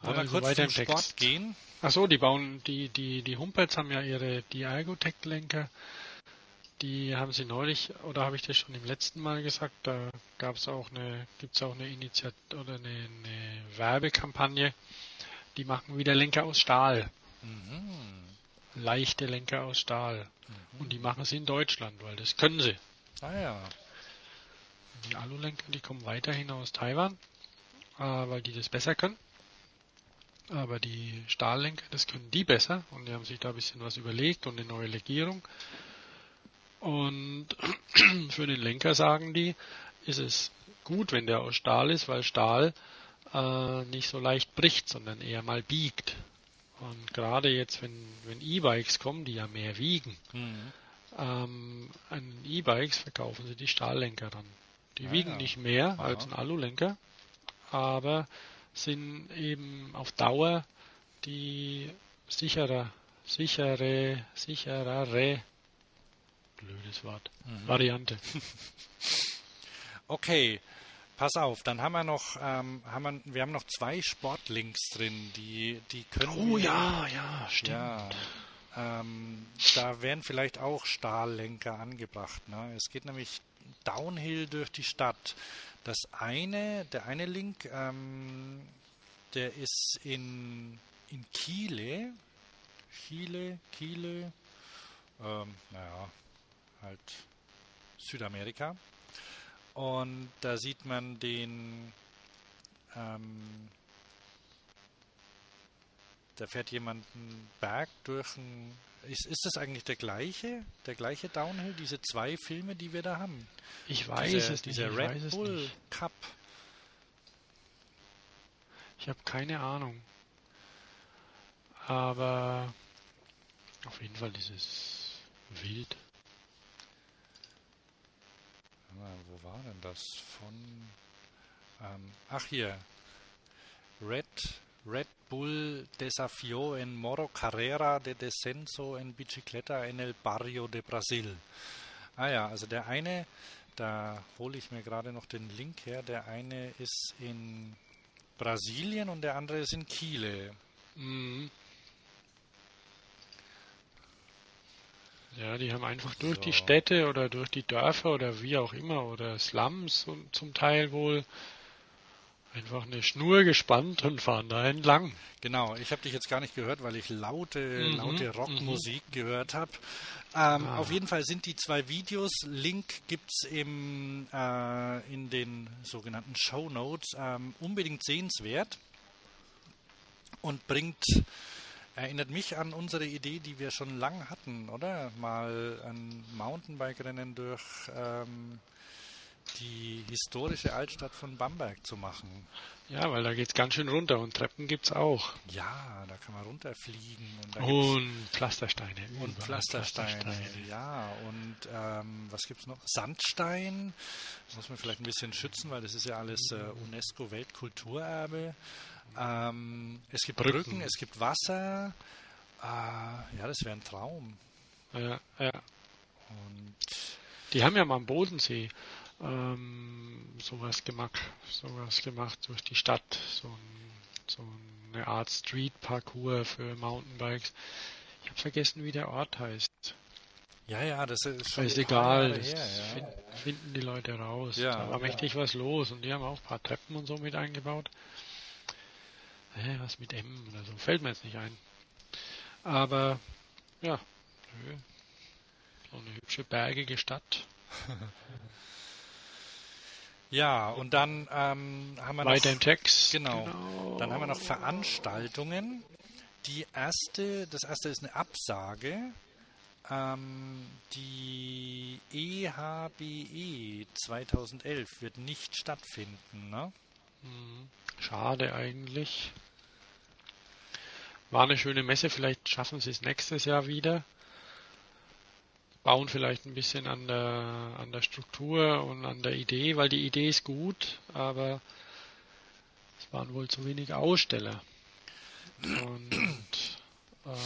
Wollen wir Also kurz weiter zum im Sport Text. gehen? Ach so, die bauen, die, die, die Humpels haben ja ihre, die Ergotech-Lenker. Die haben sie neulich, oder habe ich das schon im letzten Mal gesagt, da gab es auch eine, gibt es auch eine Initiative oder eine, eine Werbekampagne. Die machen wieder Lenker aus Stahl. Mhm. Leichte Lenker aus Stahl. Und die machen sie in Deutschland, weil das können sie. Ah ja. Die Alulenker, die kommen weiterhin aus Taiwan, äh, weil die das besser können. Aber die Stahllenker, das können die besser und die haben sich da ein bisschen was überlegt und eine neue Legierung. Und für den Lenker sagen die, ist es gut, wenn der aus Stahl ist, weil Stahl äh, nicht so leicht bricht, sondern eher mal biegt. Und gerade jetzt, wenn, wenn E-Bikes kommen, die ja mehr wiegen, Mhm. ähm, an E-Bikes verkaufen sie die Stahllenker dann. Die Ah, wiegen ja. nicht mehr Aha. als ein Alulenker, aber sind eben auf Dauer die sicherer, sichere, sicherere, blödes Wort, Mhm. Variante. Okay, pass auf, dann haben wir noch, ähm, haben wir, wir haben noch zwei Sportlinks drin, die, die können Oh wir- ja, ja, stimmt. Ja, ähm, da werden vielleicht auch Stahllenker angebracht. Ne? Es geht nämlich Downhill durch die Stadt. Das eine, der eine Link, ähm, der ist in, in Chile. Chile, Chile, ähm, naja, halt Südamerika. Und da sieht man den, ähm, da fährt jemand einen Berg durch einen. Ist, ist das eigentlich der gleiche? Der gleiche Downhill? Diese zwei Filme, die wir da haben? Ich weiß dieser, es nicht. Dieser Red Bull. Cup. Ich habe keine Ahnung. Aber auf jeden Fall ist es wild. Ah, wo war denn das? Von. Ähm, ach, hier. Red, Red Bull Desafio en Moro Carrera de Descenso en Bicicleta en el Barrio de Brasil. Ah ja, also der eine, da hole ich mir gerade noch den Link her, der eine ist in Brasilien und der andere ist in Chile. Mhm. Ja, die haben einfach durch So. die Städte oder durch die Dörfer oder wie auch immer oder Slums zum Teil wohl einfach eine Schnur gespannt und fahren da entlang. Genau, ich habe dich jetzt gar nicht gehört, weil ich laute, Mhm, laute Rockmusik gehört habe. Ähm, Auf jeden Fall sind die zwei Videos. Link gibt's im, äh, in den sogenannten Show Notes. Ähm, unbedingt sehenswert und bringt, erinnert mich an unsere Idee, die wir schon lang hatten, oder? Mal ein Mountainbike-Rennen durch ähm, die historische Altstadt von Bamberg zu machen. Ja, weil da geht's ganz schön runter und Treppen gibt's auch. Ja, da kann man runterfliegen und Und Pflastersteine. Und überall Pflastersteine, ja. Und ähm, was gibt's noch? Sandstein. Das muss man vielleicht ein bisschen schützen, weil das ist ja alles äh, UNESCO-Weltkulturerbe. Ähm, es gibt Brücken. Brücken. es gibt Wasser. Äh, ja, das wäre ein Traum. Ja, ja. Und Die haben ja mal am Bodensee ähm, sowas gemacht, sowas gemacht durch die Stadt, so, ein, so eine Art Street Parcours für Mountainbikes. Ich habe vergessen, wie der Ort heißt. ja, ja, das ist schon Ist egal, das her, ja. fin- finden die Leute raus. Ja. Da war mächtig was los und die haben auch ein paar Treppen und so mit eingebaut. Hä, was mit M oder so, fällt mir jetzt nicht ein. Aber ja, so eine hübsche bergige Stadt. Ja, und dann ähm, haben wir Weiter noch im Text. Genau. Genau. Dann haben wir noch Veranstaltungen. Die erste, das erste ist eine Absage. Ähm, die EHBE 2011 wird nicht stattfinden, ne? Mhm. Schade eigentlich. War eine schöne Messe, vielleicht schaffen sie es nächstes Jahr wieder. Bauen vielleicht ein bisschen an der, an der Struktur und an der Idee, weil die Idee ist gut, aber es waren wohl zu wenig Aussteller. Und ähm,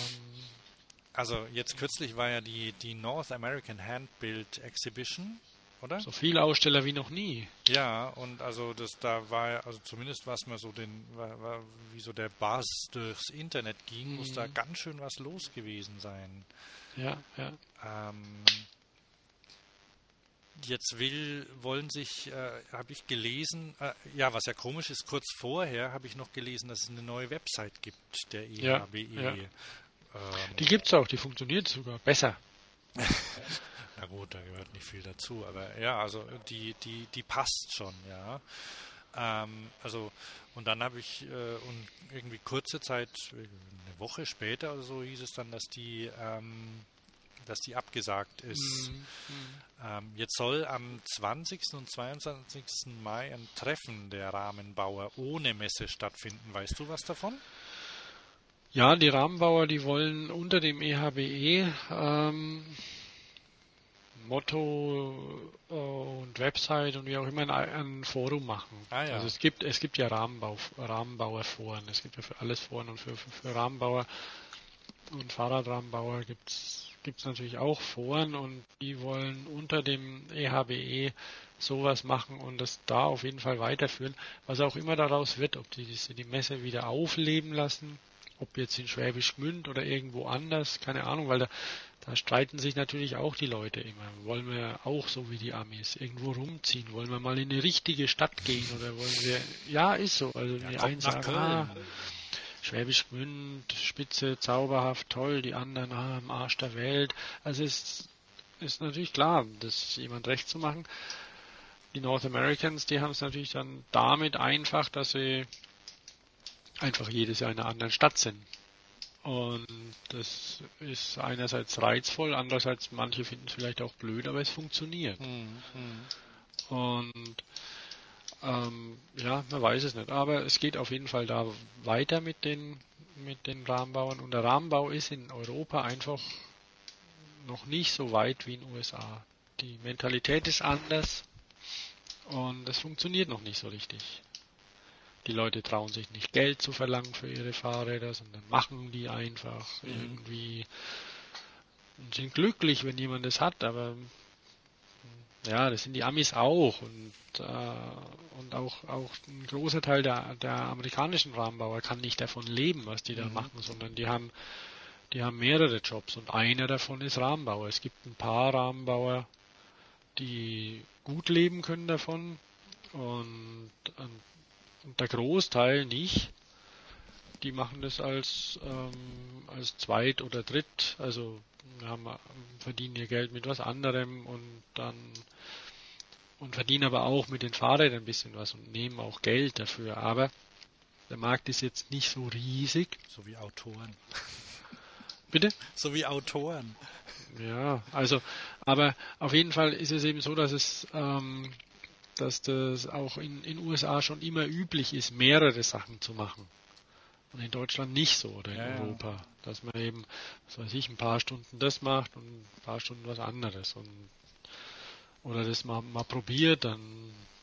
also jetzt kürzlich war ja die, die North American Handbuild Exhibition, oder? So viele Aussteller wie noch nie. Ja, und also das da war also zumindest was mir so den war, war, wie so der Buzz durchs Internet ging, mhm. muss da ganz schön was los gewesen sein. Ja, ja. Ähm, jetzt will, wollen sich, äh, habe ich gelesen, äh, ja, was ja komisch ist, kurz vorher habe ich noch gelesen, dass es eine neue Website gibt, der EHBE. Ja, ja. E. Ähm, die gibt es auch, die funktioniert sogar besser. Na gut, da gehört nicht viel dazu, aber ja, also die, die, die passt schon, ja. Ähm, also, und dann habe ich, äh, und irgendwie kurze Zeit, eine Woche später oder so hieß es dann, dass die, ähm, dass die abgesagt ist. Mhm. Ähm, jetzt soll am 20. und 22. Mai ein Treffen der Rahmenbauer ohne Messe stattfinden. Weißt du was davon? Ja, die Rahmenbauer, die wollen unter dem EHBE e, ähm, Motto äh, und Website und wie auch immer ein, ein Forum machen. Ah, ja. Also es gibt es gibt ja Rahmenbau, Rahmenbauerforen, es gibt ja für alles Foren und für, für, für Rahmenbauer und Fahrradrahmenbauer gibt es natürlich auch Foren und die wollen unter dem EHBE e sowas machen und das da auf jeden Fall weiterführen, was auch immer daraus wird, ob die die Messe wieder aufleben lassen ob jetzt in Schwäbisch Gmünd oder irgendwo anders, keine Ahnung, weil da, da streiten sich natürlich auch die Leute immer. Wollen wir auch so wie die Amis irgendwo rumziehen? Wollen wir mal in eine richtige Stadt gehen oder wollen wir, ja, ist so. Also ja, die einen sagen, ah, Schwäbisch Gmünd, Spitze, zauberhaft, toll, die anderen, ah, im Arsch der Welt. Also es ist natürlich klar, das jemand recht zu machen. Die North Americans, die haben es natürlich dann damit einfach, dass sie einfach jedes Jahr in einer anderen Stadt sind. Und das ist einerseits reizvoll, andererseits manche finden es vielleicht auch blöd, aber es funktioniert. Mhm. Und ähm, ja, man weiß es nicht. Aber es geht auf jeden Fall da weiter mit den, mit den Rahmenbauern. Und der Rahmenbau ist in Europa einfach noch nicht so weit wie in den USA. Die Mentalität ist anders und es funktioniert noch nicht so richtig. Die Leute trauen sich nicht Geld zu verlangen für ihre Fahrräder, sondern machen die einfach mhm. irgendwie und sind glücklich, wenn jemand das hat, aber ja, das sind die Amis auch und, äh, und auch, auch ein großer Teil der, der amerikanischen Rahmenbauer kann nicht davon leben, was die da mhm. machen, sondern die haben, die haben mehrere Jobs und einer davon ist Rahmenbauer. Es gibt ein paar Rahmenbauer, die gut leben können davon und, und und der Großteil nicht. Die machen das als, ähm, als Zweit- oder Dritt, also haben, verdienen ihr Geld mit was anderem und dann und verdienen aber auch mit den Fahrrädern ein bisschen was und nehmen auch Geld dafür. Aber der Markt ist jetzt nicht so riesig. So wie Autoren. Bitte? So wie Autoren. Ja, also, aber auf jeden Fall ist es eben so, dass es ähm, dass das auch in den USA schon immer üblich ist, mehrere Sachen zu machen. Und in Deutschland nicht so oder in ja, Europa. Ja. Dass man eben, was weiß ich, ein paar Stunden das macht und ein paar Stunden was anderes. Und, oder das mal, mal probiert, dann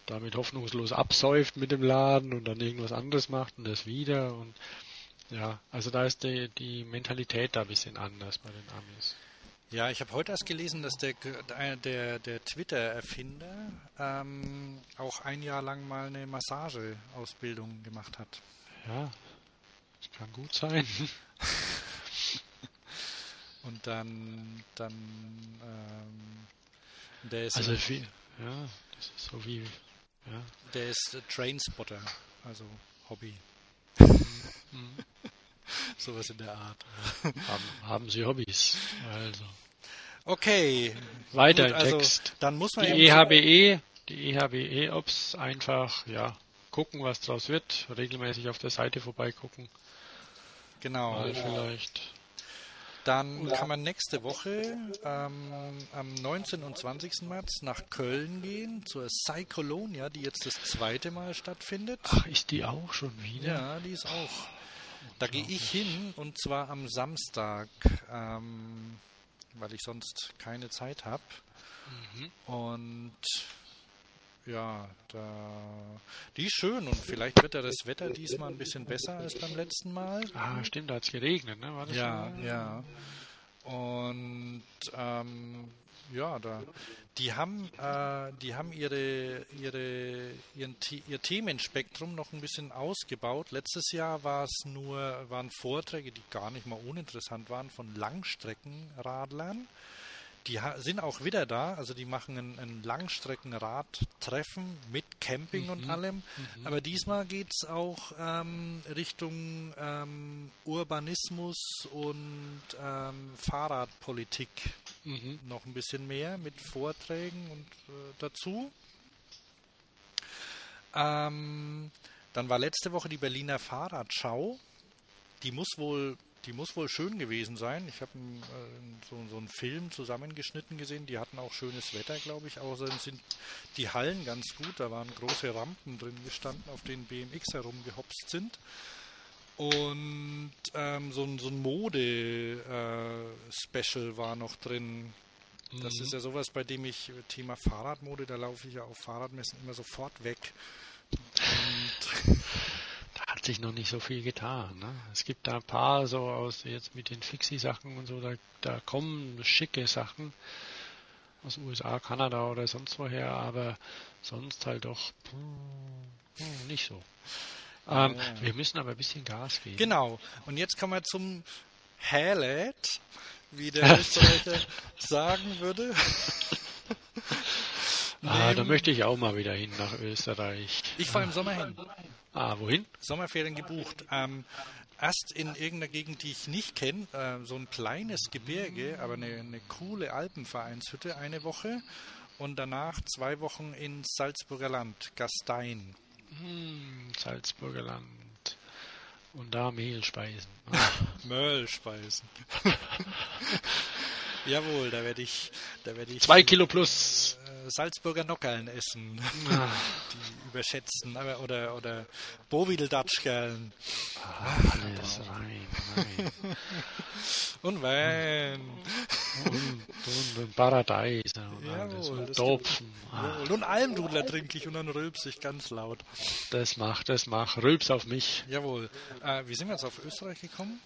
damit hoffnungslos absäuft mit dem Laden und dann irgendwas anderes macht und das wieder. Und ja, also da ist die, die Mentalität da ein bisschen anders bei den Amis. Ja, ich habe heute erst gelesen, dass der, der, der Twitter-Erfinder ähm, auch ein Jahr lang mal eine Massageausbildung gemacht hat. Ja, das kann gut sein. Und dann, dann, ähm, der ist. Also, wie, ja, das ist so wie, ja. Der ist Trainspotter, also Hobby. Mhm. Sowas in der Art. haben, haben Sie Hobbys? Also. Okay. Weiter Gut, also, Text. Dann muss man die EHBE, die EHBE-Ops einfach, ja, gucken, was draus wird, regelmäßig auf der Seite vorbeigucken. Genau. Mal vielleicht Dann kann man nächste Woche ähm, am 19. und 20. März nach Köln gehen zur Cycolonia, die jetzt das zweite Mal stattfindet. Ach, ist die auch schon wieder? Ja, die ist auch. Da gehe ich hin und zwar am Samstag, ähm, weil ich sonst keine Zeit habe. Mhm. Und ja, da, die ist schön und vielleicht wird ja das Wetter diesmal ein bisschen besser als beim letzten Mal. Ah, stimmt, da hat es geregnet, ne? War das Ja, ja. Und ähm, ja, da, die haben, äh, die haben ihre, ihre, ihren, ihr Themenspektrum noch ein bisschen ausgebaut. Letztes Jahr war es nur, waren Vorträge, die gar nicht mal uninteressant waren, von Langstreckenradlern. Die sind auch wieder da, also die machen ein, ein Langstreckenradtreffen mit Camping und allem. Aber diesmal geht es auch ähm, Richtung ähm, Urbanismus und ähm, Fahrradpolitik Mhm. noch ein bisschen mehr mit Vorträgen und äh, dazu. Ähm, dann war letzte Woche die Berliner Fahrradschau. Die muss wohl, die muss wohl schön gewesen sein. Ich habe äh, so, so einen Film zusammengeschnitten gesehen. Die hatten auch schönes Wetter, glaube ich. Außerdem sind die Hallen ganz gut. Da waren große Rampen drin gestanden, auf denen BMX herumgehopst sind. Und ähm, so ein, so ein Mode-Special war noch drin. Das Mhm. ist ja sowas, bei dem ich Thema Fahrradmode, da laufe ich ja auf Fahrradmessen immer sofort weg. Und Da hat sich noch nicht so viel getan. Ne? Es gibt da ein paar so aus jetzt mit den Fixie-Sachen und so, da, da kommen schicke Sachen aus USA, Kanada oder sonst woher, aber sonst halt doch hm, hm, nicht so. Ähm, Ja. Wir müssen aber ein bisschen Gas geben. genau. Und jetzt kommen wir zum Highlight, wie der Österreicher sagen würde. Ah, da möchte ich auch mal wieder hin nach Österreich. Ich fahre im Sommer hin. Ah, wohin? Sommerferien gebucht. Ähm, erst in irgendeiner Gegend, die ich nicht kenne, äh, so ein kleines Gebirge, aber eine, eine coole Alpenvereinshütte eine Woche und danach zwei Wochen ins Salzburger Land, Gastein. Hm, Salzburger Land. Und da Mehlspeisen. Ah, Möllspeisen. Jawohl, da werde ich, da werde ich Zwei Kilo plus. äh, Salzburger Nockerln essen, Ah, die überschätzten, aber oder oder Bowideldatschkerln alles rein, rein. und Wein. Und, und, und Paradies. Und. Jawohl, das Topfen. Jawohl. Und Almdudler trinke ich und dann rülpse ich ganz laut. das mach, das mach. Rülps auf mich. Jawohl. Äh, wie sind wir jetzt auf Österreich gekommen?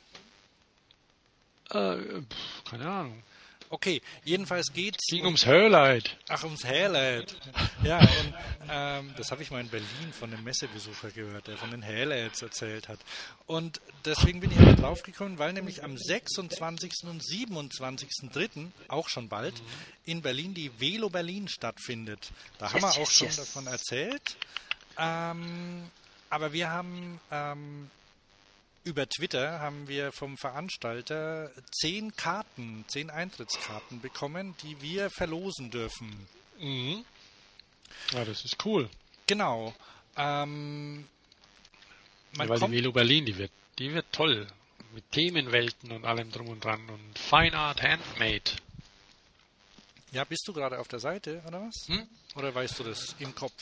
Äh, pff, keine Ahnung. Okay, jedenfalls geht's Ging ums Hörleid. Ach, ums Highlight. Ja, und ähm, das habe ich mal in Berlin von einem Messebesucher gehört, der von den Highlights erzählt hat. Und deswegen bin ich aber drauf gekommen, weil nämlich am 26. und 27.3., auch schon bald, in Berlin die Velo Berlin stattfindet. Da haben wir auch schon davon erzählt. Ähm, aber wir haben ähm, über Twitter haben wir vom Veranstalter zehn Karten, zehn Eintrittskarten bekommen, die wir verlosen dürfen. Mhm. Ja, das ist cool. Genau. Ähm, man Weil die kommt, Velo Berlin, die wird, die wird toll. Mit Themenwelten und allem drum und dran. Und Fine Art Handmade. ja, bist du gerade auf der Seite, oder was? Hm? Oder weißt du das im Kopf?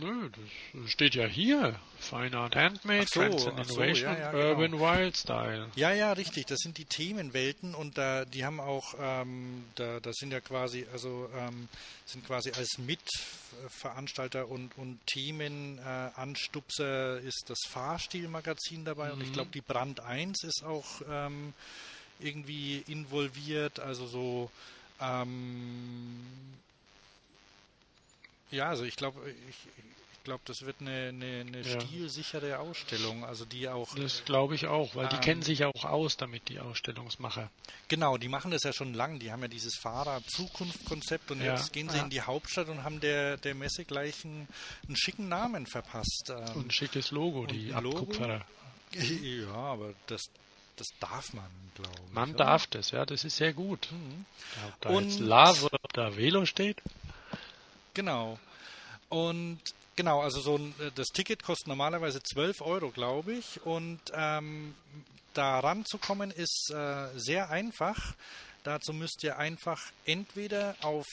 Nö, das steht ja hier. Fine Art Handmade, so, Trends and ach so, Innovation ja, ja, genau. Urban Wild Style. Ja, ja, richtig. Das sind die Themenwelten und da, die haben auch, ähm, da, das sind ja quasi, also ähm, sind quasi als Mitveranstalter und, und Themenanstupser ist das Fahrstilmagazin dabei und ich glaube, die Brand 1 ist auch ähm, irgendwie involviert, also so, ähm, ja, also ich glaube, ich, ich glaube, das wird eine, eine, eine Ja. stilsichere Ausstellung, also die auch Das glaube ich auch, weil die Ähm. kennen sich auch aus damit, die Ausstellungsmacher. Genau, die machen das ja schon lang. Die haben ja dieses Fahrrad-Zukunft-Konzept und Ja, jetzt gehen sie ja. in die Hauptstadt und haben der, der Messe gleich einen, einen schicken Namen verpasst. Und Ähm, ein schickes Logo, die? Abkupferer. ja, aber das, das darf man, glaube ich. Man oder? darf das, ja, das ist sehr gut. Mhm. Ob da Und- jetzt ob da Velo steht? Genau. Und genau, also so ein, äh, das Ticket kostet normalerweise 12 Euro, glaube ich. Und ähm, da ranzukommen ist äh, sehr einfach. Dazu müsst ihr einfach entweder auf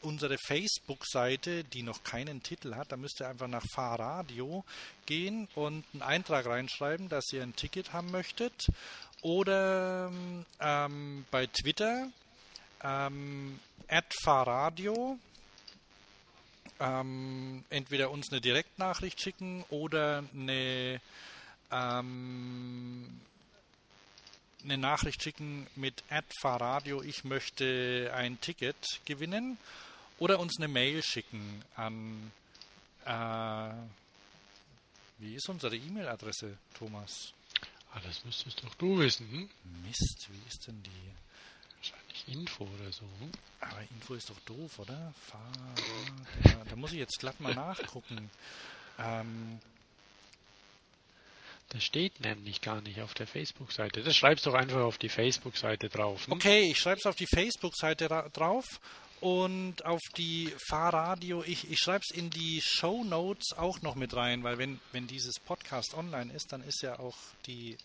unsere Facebook-Seite, die noch keinen Titel hat, da müsst ihr einfach nach Fahrradio gehen und einen Eintrag reinschreiben, dass ihr ein Ticket haben möchtet. Oder ähm, bei Twitter ähm, Fahrradio ähm, entweder uns eine Direktnachricht schicken oder eine ähm, eine Nachricht schicken mit @fahrradio, ich möchte ein Ticket gewinnen oder uns eine Mail schicken an äh, wie ist unsere E-Mail-Adresse, Thomas? Ah, das müsstest doch du wissen. Hm? Mist, wie ist denn die? Info oder so. Hm? Aber Info ist doch doof, oder? Fahrrad. Da muss ich jetzt glatt mal nachgucken. Ähm, das steht nämlich gar nicht auf der Facebook-Seite. Das schreibst doch einfach auf die Facebook-Seite drauf. Hm? Okay, ich schreibe es auf die Facebook-Seite drauf und auf die Fahrradio. Ich, ich schreibe es in die Show Notes auch noch mit rein, weil wenn, wenn dieses Podcast online ist, dann ist ja auch die,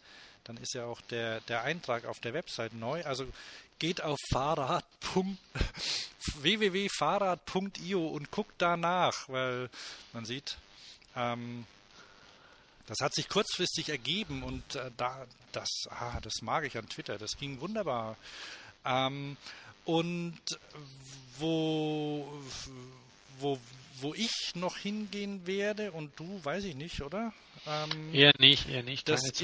dann ist ja auch der, der Eintrag auf der Website neu. Also geht auf Fahrrad. www.fahrrad.io und guckt danach, weil man sieht, ähm, das hat sich kurzfristig ergeben und äh, da, das, ah, das mag ich an Twitter. Das ging wunderbar. Ähm, und wo, wo, wo ich noch hingehen werde und du, weiß ich nicht, oder? Ähm, eher nicht, eher nicht. Das, ist,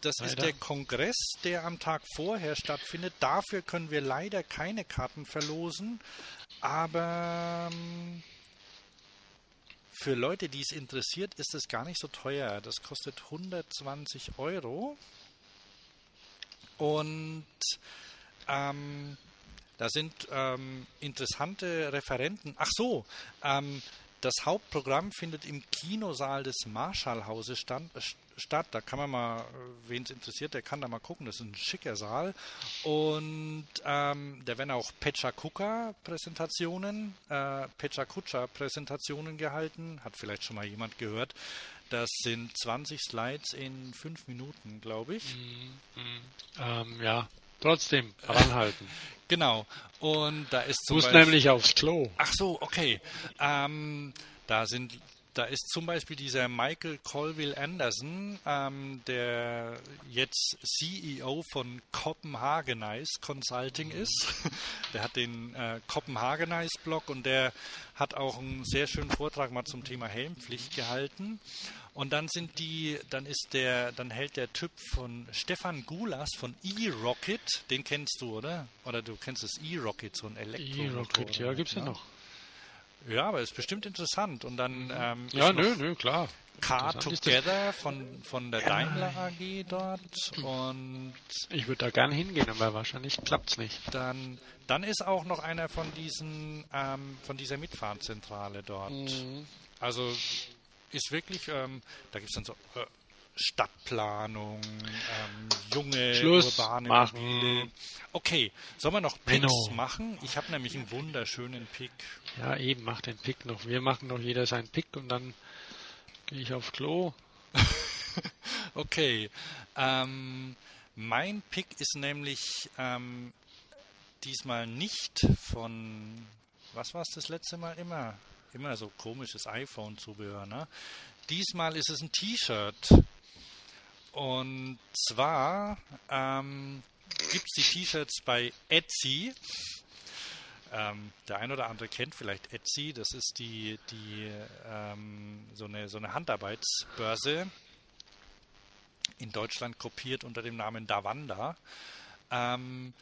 das ist der Kongress, der am Tag vorher stattfindet. Dafür können wir leider keine Karten verlosen. Aber ähm, für Leute, die es interessiert, ist es gar nicht so teuer. Das kostet 120 Euro. Und ähm, da sind ähm, interessante Referenten. Ach so, ähm, das Hauptprogramm findet im Kinosaal des Marschallhauses stand, statt. Da kann man mal, wen es interessiert, der kann da mal gucken. Das ist ein schicker Saal. Und ähm, da werden auch Pecha-Kuka-Präsentationen, äh, Pecha-Kucha-Präsentationen gehalten. Hat vielleicht schon mal jemand gehört. Das sind 20 Slides in 5 Minuten, glaube ich. Mm, mm, ähm, ja, trotzdem ranhalten. genau. Und da ist zum Muss nämlich aufs Klo. Ach so, okay. Ähm, da sind da ist zum Beispiel dieser Michael Colville Anderson, ähm, der jetzt CEO von Copenhagenize Consulting ist. der hat den äh, Copenhagenize Blog und der hat auch einen sehr schönen Vortrag mal zum Thema Helmpflicht gehalten. Und dann sind die, dann ist der, dann hält der Typ von Stefan Gulas von E-Rocket, den kennst du, oder? Oder du kennst das E-Rocket, so ein Elektro. E-Rocket, ja, gibt's ja noch. Ja, aber ist bestimmt interessant. Und dann mhm. ähm, ja, nö, nö, klar. Car Together von, von der Daimler AG dort und ich würde da gern hingehen, aber wahrscheinlich klappt es nicht. Dann, dann ist auch noch einer von diesen ähm, von dieser Mitfahrzentrale dort. Mhm. Also ist wirklich, ähm, da gibt es dann so äh, Stadtplanung, ähm, junge Schluss urbane machen. Okay, sollen wir noch Picks Menno. machen? Ich habe nämlich einen wunderschönen Pick. Ja, eben, mach den Pick noch. Wir machen noch jeder seinen Pick und dann gehe ich auf Klo. okay. Ähm, mein Pick ist nämlich ähm, diesmal nicht von, was war es das letzte Mal immer? Immer so komisches iPhone-Zubehör, ne? Diesmal ist es ein T-Shirt. Und zwar ähm, gibt es die T-Shirts bei Etsy. Ähm, der ein oder andere kennt vielleicht Etsy. Das ist die, die ähm, so, eine, so eine Handarbeitsbörse in Deutschland kopiert unter dem Namen Davanda. Ähm,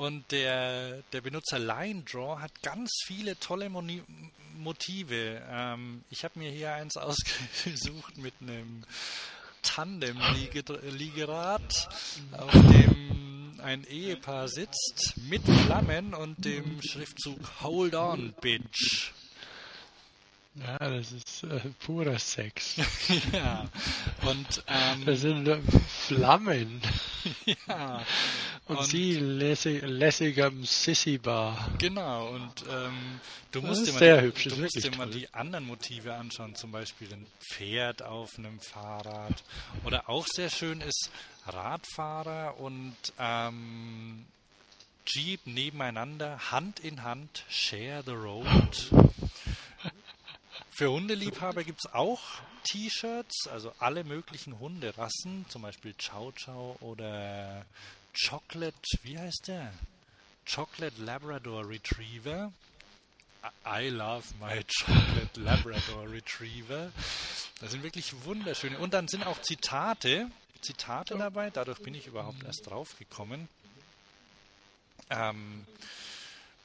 und der, der Benutzer Line Draw hat ganz viele tolle Moni Motive. Ähm, ich habe mir hier eins ausgesucht mit einem Tandem-Liegerad, auf dem ein Ehepaar sitzt mit Flammen und dem Schriftzug Hold on, Bitch. Ja, das ist äh, purer Sex. ja. Und ähm, das sind Flammen. ja. Und, und sie lässig, lässig am Sissy Bar. Genau, und ähm, du musst, dir, mal, hübsch, du musst dir mal toll. die anderen Motive anschauen, zum Beispiel ein Pferd auf einem Fahrrad. Oder auch sehr schön ist Radfahrer und ähm, Jeep nebeneinander, Hand in Hand, share the road. Für Hundeliebhaber gibt es auch T-Shirts, also alle möglichen Hunderassen, zum Beispiel Chow Chow oder Chocolate, wie heißt der? Chocolate Labrador Retriever. I love my Chocolate Labrador Retriever. Das sind wirklich wunderschöne. Und dann sind auch Zitate, Zitate dabei. Dadurch bin ich überhaupt erst drauf gekommen. Ähm,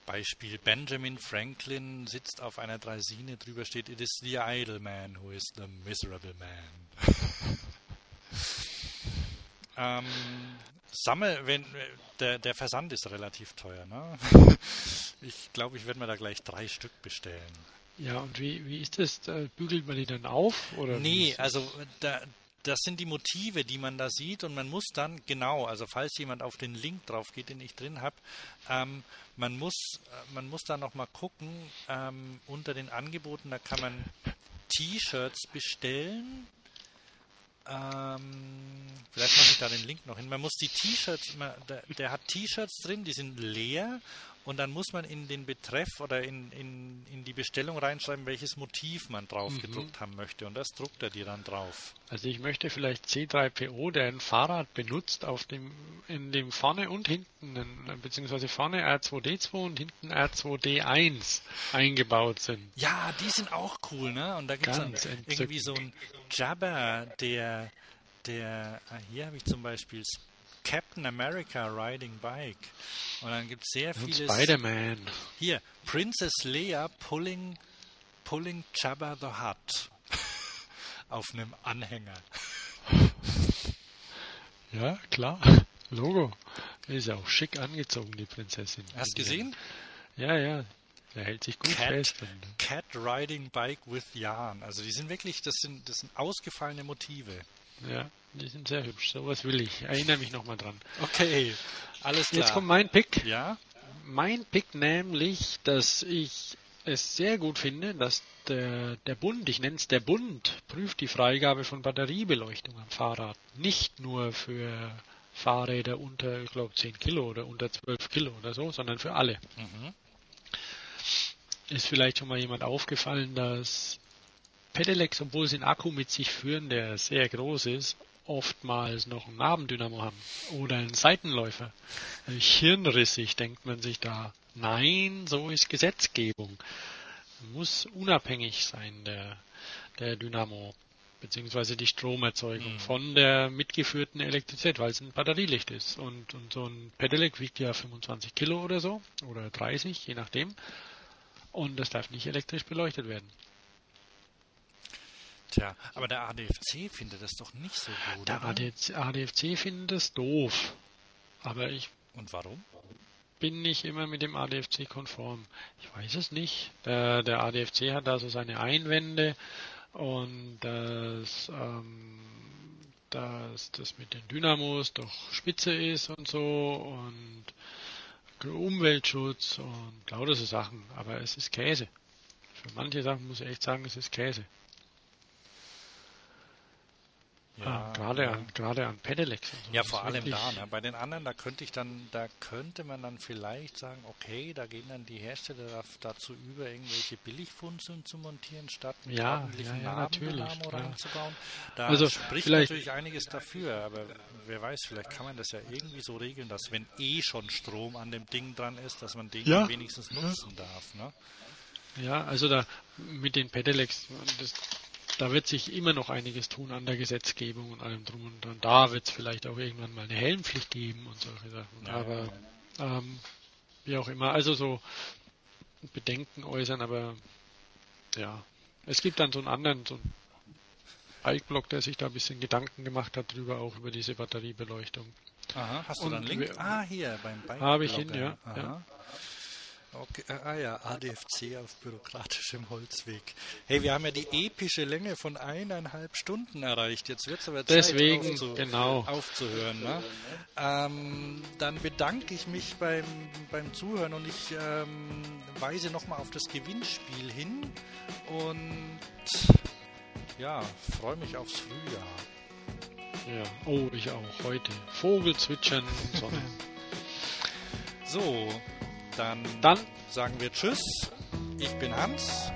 Beispiel Benjamin Franklin sitzt auf einer Draisine, drüber steht, It is the idle man who is the miserable man. ähm, Sammel, wenn der, der Versand ist relativ teuer, ne? Ich glaube, ich werde mir da gleich drei Stück bestellen. Ja, und wie, wie ist das? Bügelt man die dann auf? Oder nee, also da, das sind die Motive, die man da sieht und man muss dann, genau, also falls jemand auf den Link drauf geht, den ich drin habe, ähm, man muss, man muss da nochmal gucken, ähm, unter den Angeboten, da kann man T-Shirts bestellen. Ähm, vielleicht mache ich da den Link noch hin. Man muss die T-Shirts, der, der hat T-Shirts drin, die sind leer und dann muss man in den Betreff oder in, in, in die Bestellung reinschreiben, welches Motiv man drauf mhm. gedruckt haben möchte. Und das druckt er dir dann drauf. Also ich möchte vielleicht C3PO, der ein Fahrrad benutzt, auf dem, in dem vorne und hinten, beziehungsweise vorne R2D2 und hinten R2D1 eingebaut sind. Ja, die sind auch cool, ne? Und da gibt es dann irgendwie so ein Jabber, der, der, ah, hier habe ich zum Beispiel Captain America Riding Bike. Und dann gibt es sehr viele. Spider-Man. Hier, Princess Leia pulling, pulling Jabba the Hutt. Auf einem Anhänger. Ja, klar. Logo. Ist ja auch schick angezogen, die Prinzessin. Hast du gesehen? Ja, ja. Der hält sich gut Cat, fest. Cat Riding Bike with Yarn. Also die sind wirklich, das sind, das sind ausgefallene Motive. Ja, die sind sehr hübsch. Sowas will ich. Erinnere mich nochmal dran. Okay, alles klar. Jetzt kommt mein Pick. Ja? Mein Pick nämlich, dass ich es sehr gut finde, dass der, der Bund, ich nenne es der Bund, prüft die Freigabe von Batteriebeleuchtung am Fahrrad. Nicht nur für Fahrräder unter, ich glaube, 10 Kilo oder unter 12 Kilo oder so, sondern für alle. Mhm. Ist vielleicht schon mal jemand aufgefallen, dass Pedelecs, obwohl sie einen Akku mit sich führen, der sehr groß ist, oftmals noch einen Nabendynamo haben oder einen Seitenläufer. Hirnrissig denkt man sich da. Nein, so ist Gesetzgebung. Muss unabhängig sein, der, der Dynamo beziehungsweise die Stromerzeugung mhm. von der mitgeführten Elektrizität, weil es ein Batterielicht ist. Und, und so ein Pedelec wiegt ja 25 Kilo oder so, oder 30, je nachdem. Und das darf nicht elektrisch beleuchtet werden. Tja, aber der ADFC findet das doch nicht so gut. Der ADFC, ADFC findet das doof. Aber ich. Und warum? Bin nicht immer mit dem ADFC konform. Ich weiß es nicht. Der, der ADFC hat da so seine Einwände und das, ähm, dass das mit den Dynamos doch spitze ist und so und Umweltschutz und lauter so Sachen. Aber es ist Käse. Für manche Sachen muss ich echt sagen, es ist Käse. Ja, ah, gerade an gerade an Pedelecs. So. Ja, vor allem da. Ne? Bei den anderen, da könnte ich dann, da könnte man dann vielleicht sagen, okay, da gehen dann die Hersteller dazu über, irgendwelche Billigfunzeln zu montieren, statt einen ja, ordentlichen ja, ja, natürlich, reinzubauen. Da also spricht natürlich einiges dafür, aber wer weiß, vielleicht kann man das ja irgendwie so regeln, dass wenn eh schon Strom an dem Ding dran ist, dass man den ja, wenigstens nutzen darf. Ne? Ja, also da mit den Pedelecs, das da wird sich immer noch einiges tun an der Gesetzgebung und allem drum und dran. Da wird es vielleicht auch irgendwann mal eine Helmpflicht geben und solche Sachen. Aber ähm, wie auch immer, also so Bedenken äußern, aber ja, es gibt dann so einen anderen, so einen Bike-Blog, der sich da ein bisschen Gedanken gemacht hat drüber, auch über diese Batteriebeleuchtung. Aha, hast du und dann einen Link? ah, hier beim Bike. Habe ich hin, ja. ja. Okay, ah ja, ADFC auf bürokratischem Holzweg. Hey, wir haben ja die epische Länge von eineinhalb Stunden erreicht. Jetzt wird es aber Zeit, Deswegen, aufzu genau. aufzuhören. Ne? Ähm, dann bedanke ich mich beim, beim Zuhören und ich ähm, weise nochmal auf das Gewinnspiel hin und ja, freue mich aufs Frühjahr. Ja, oh, ich auch. Heute. Vogel zwitschern, Sonne. So, dann, dann sagen wir Tschüss. Ich bin Hans.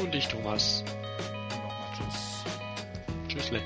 Und ich Thomas. Und nochmal Tschüss. Tschüssle.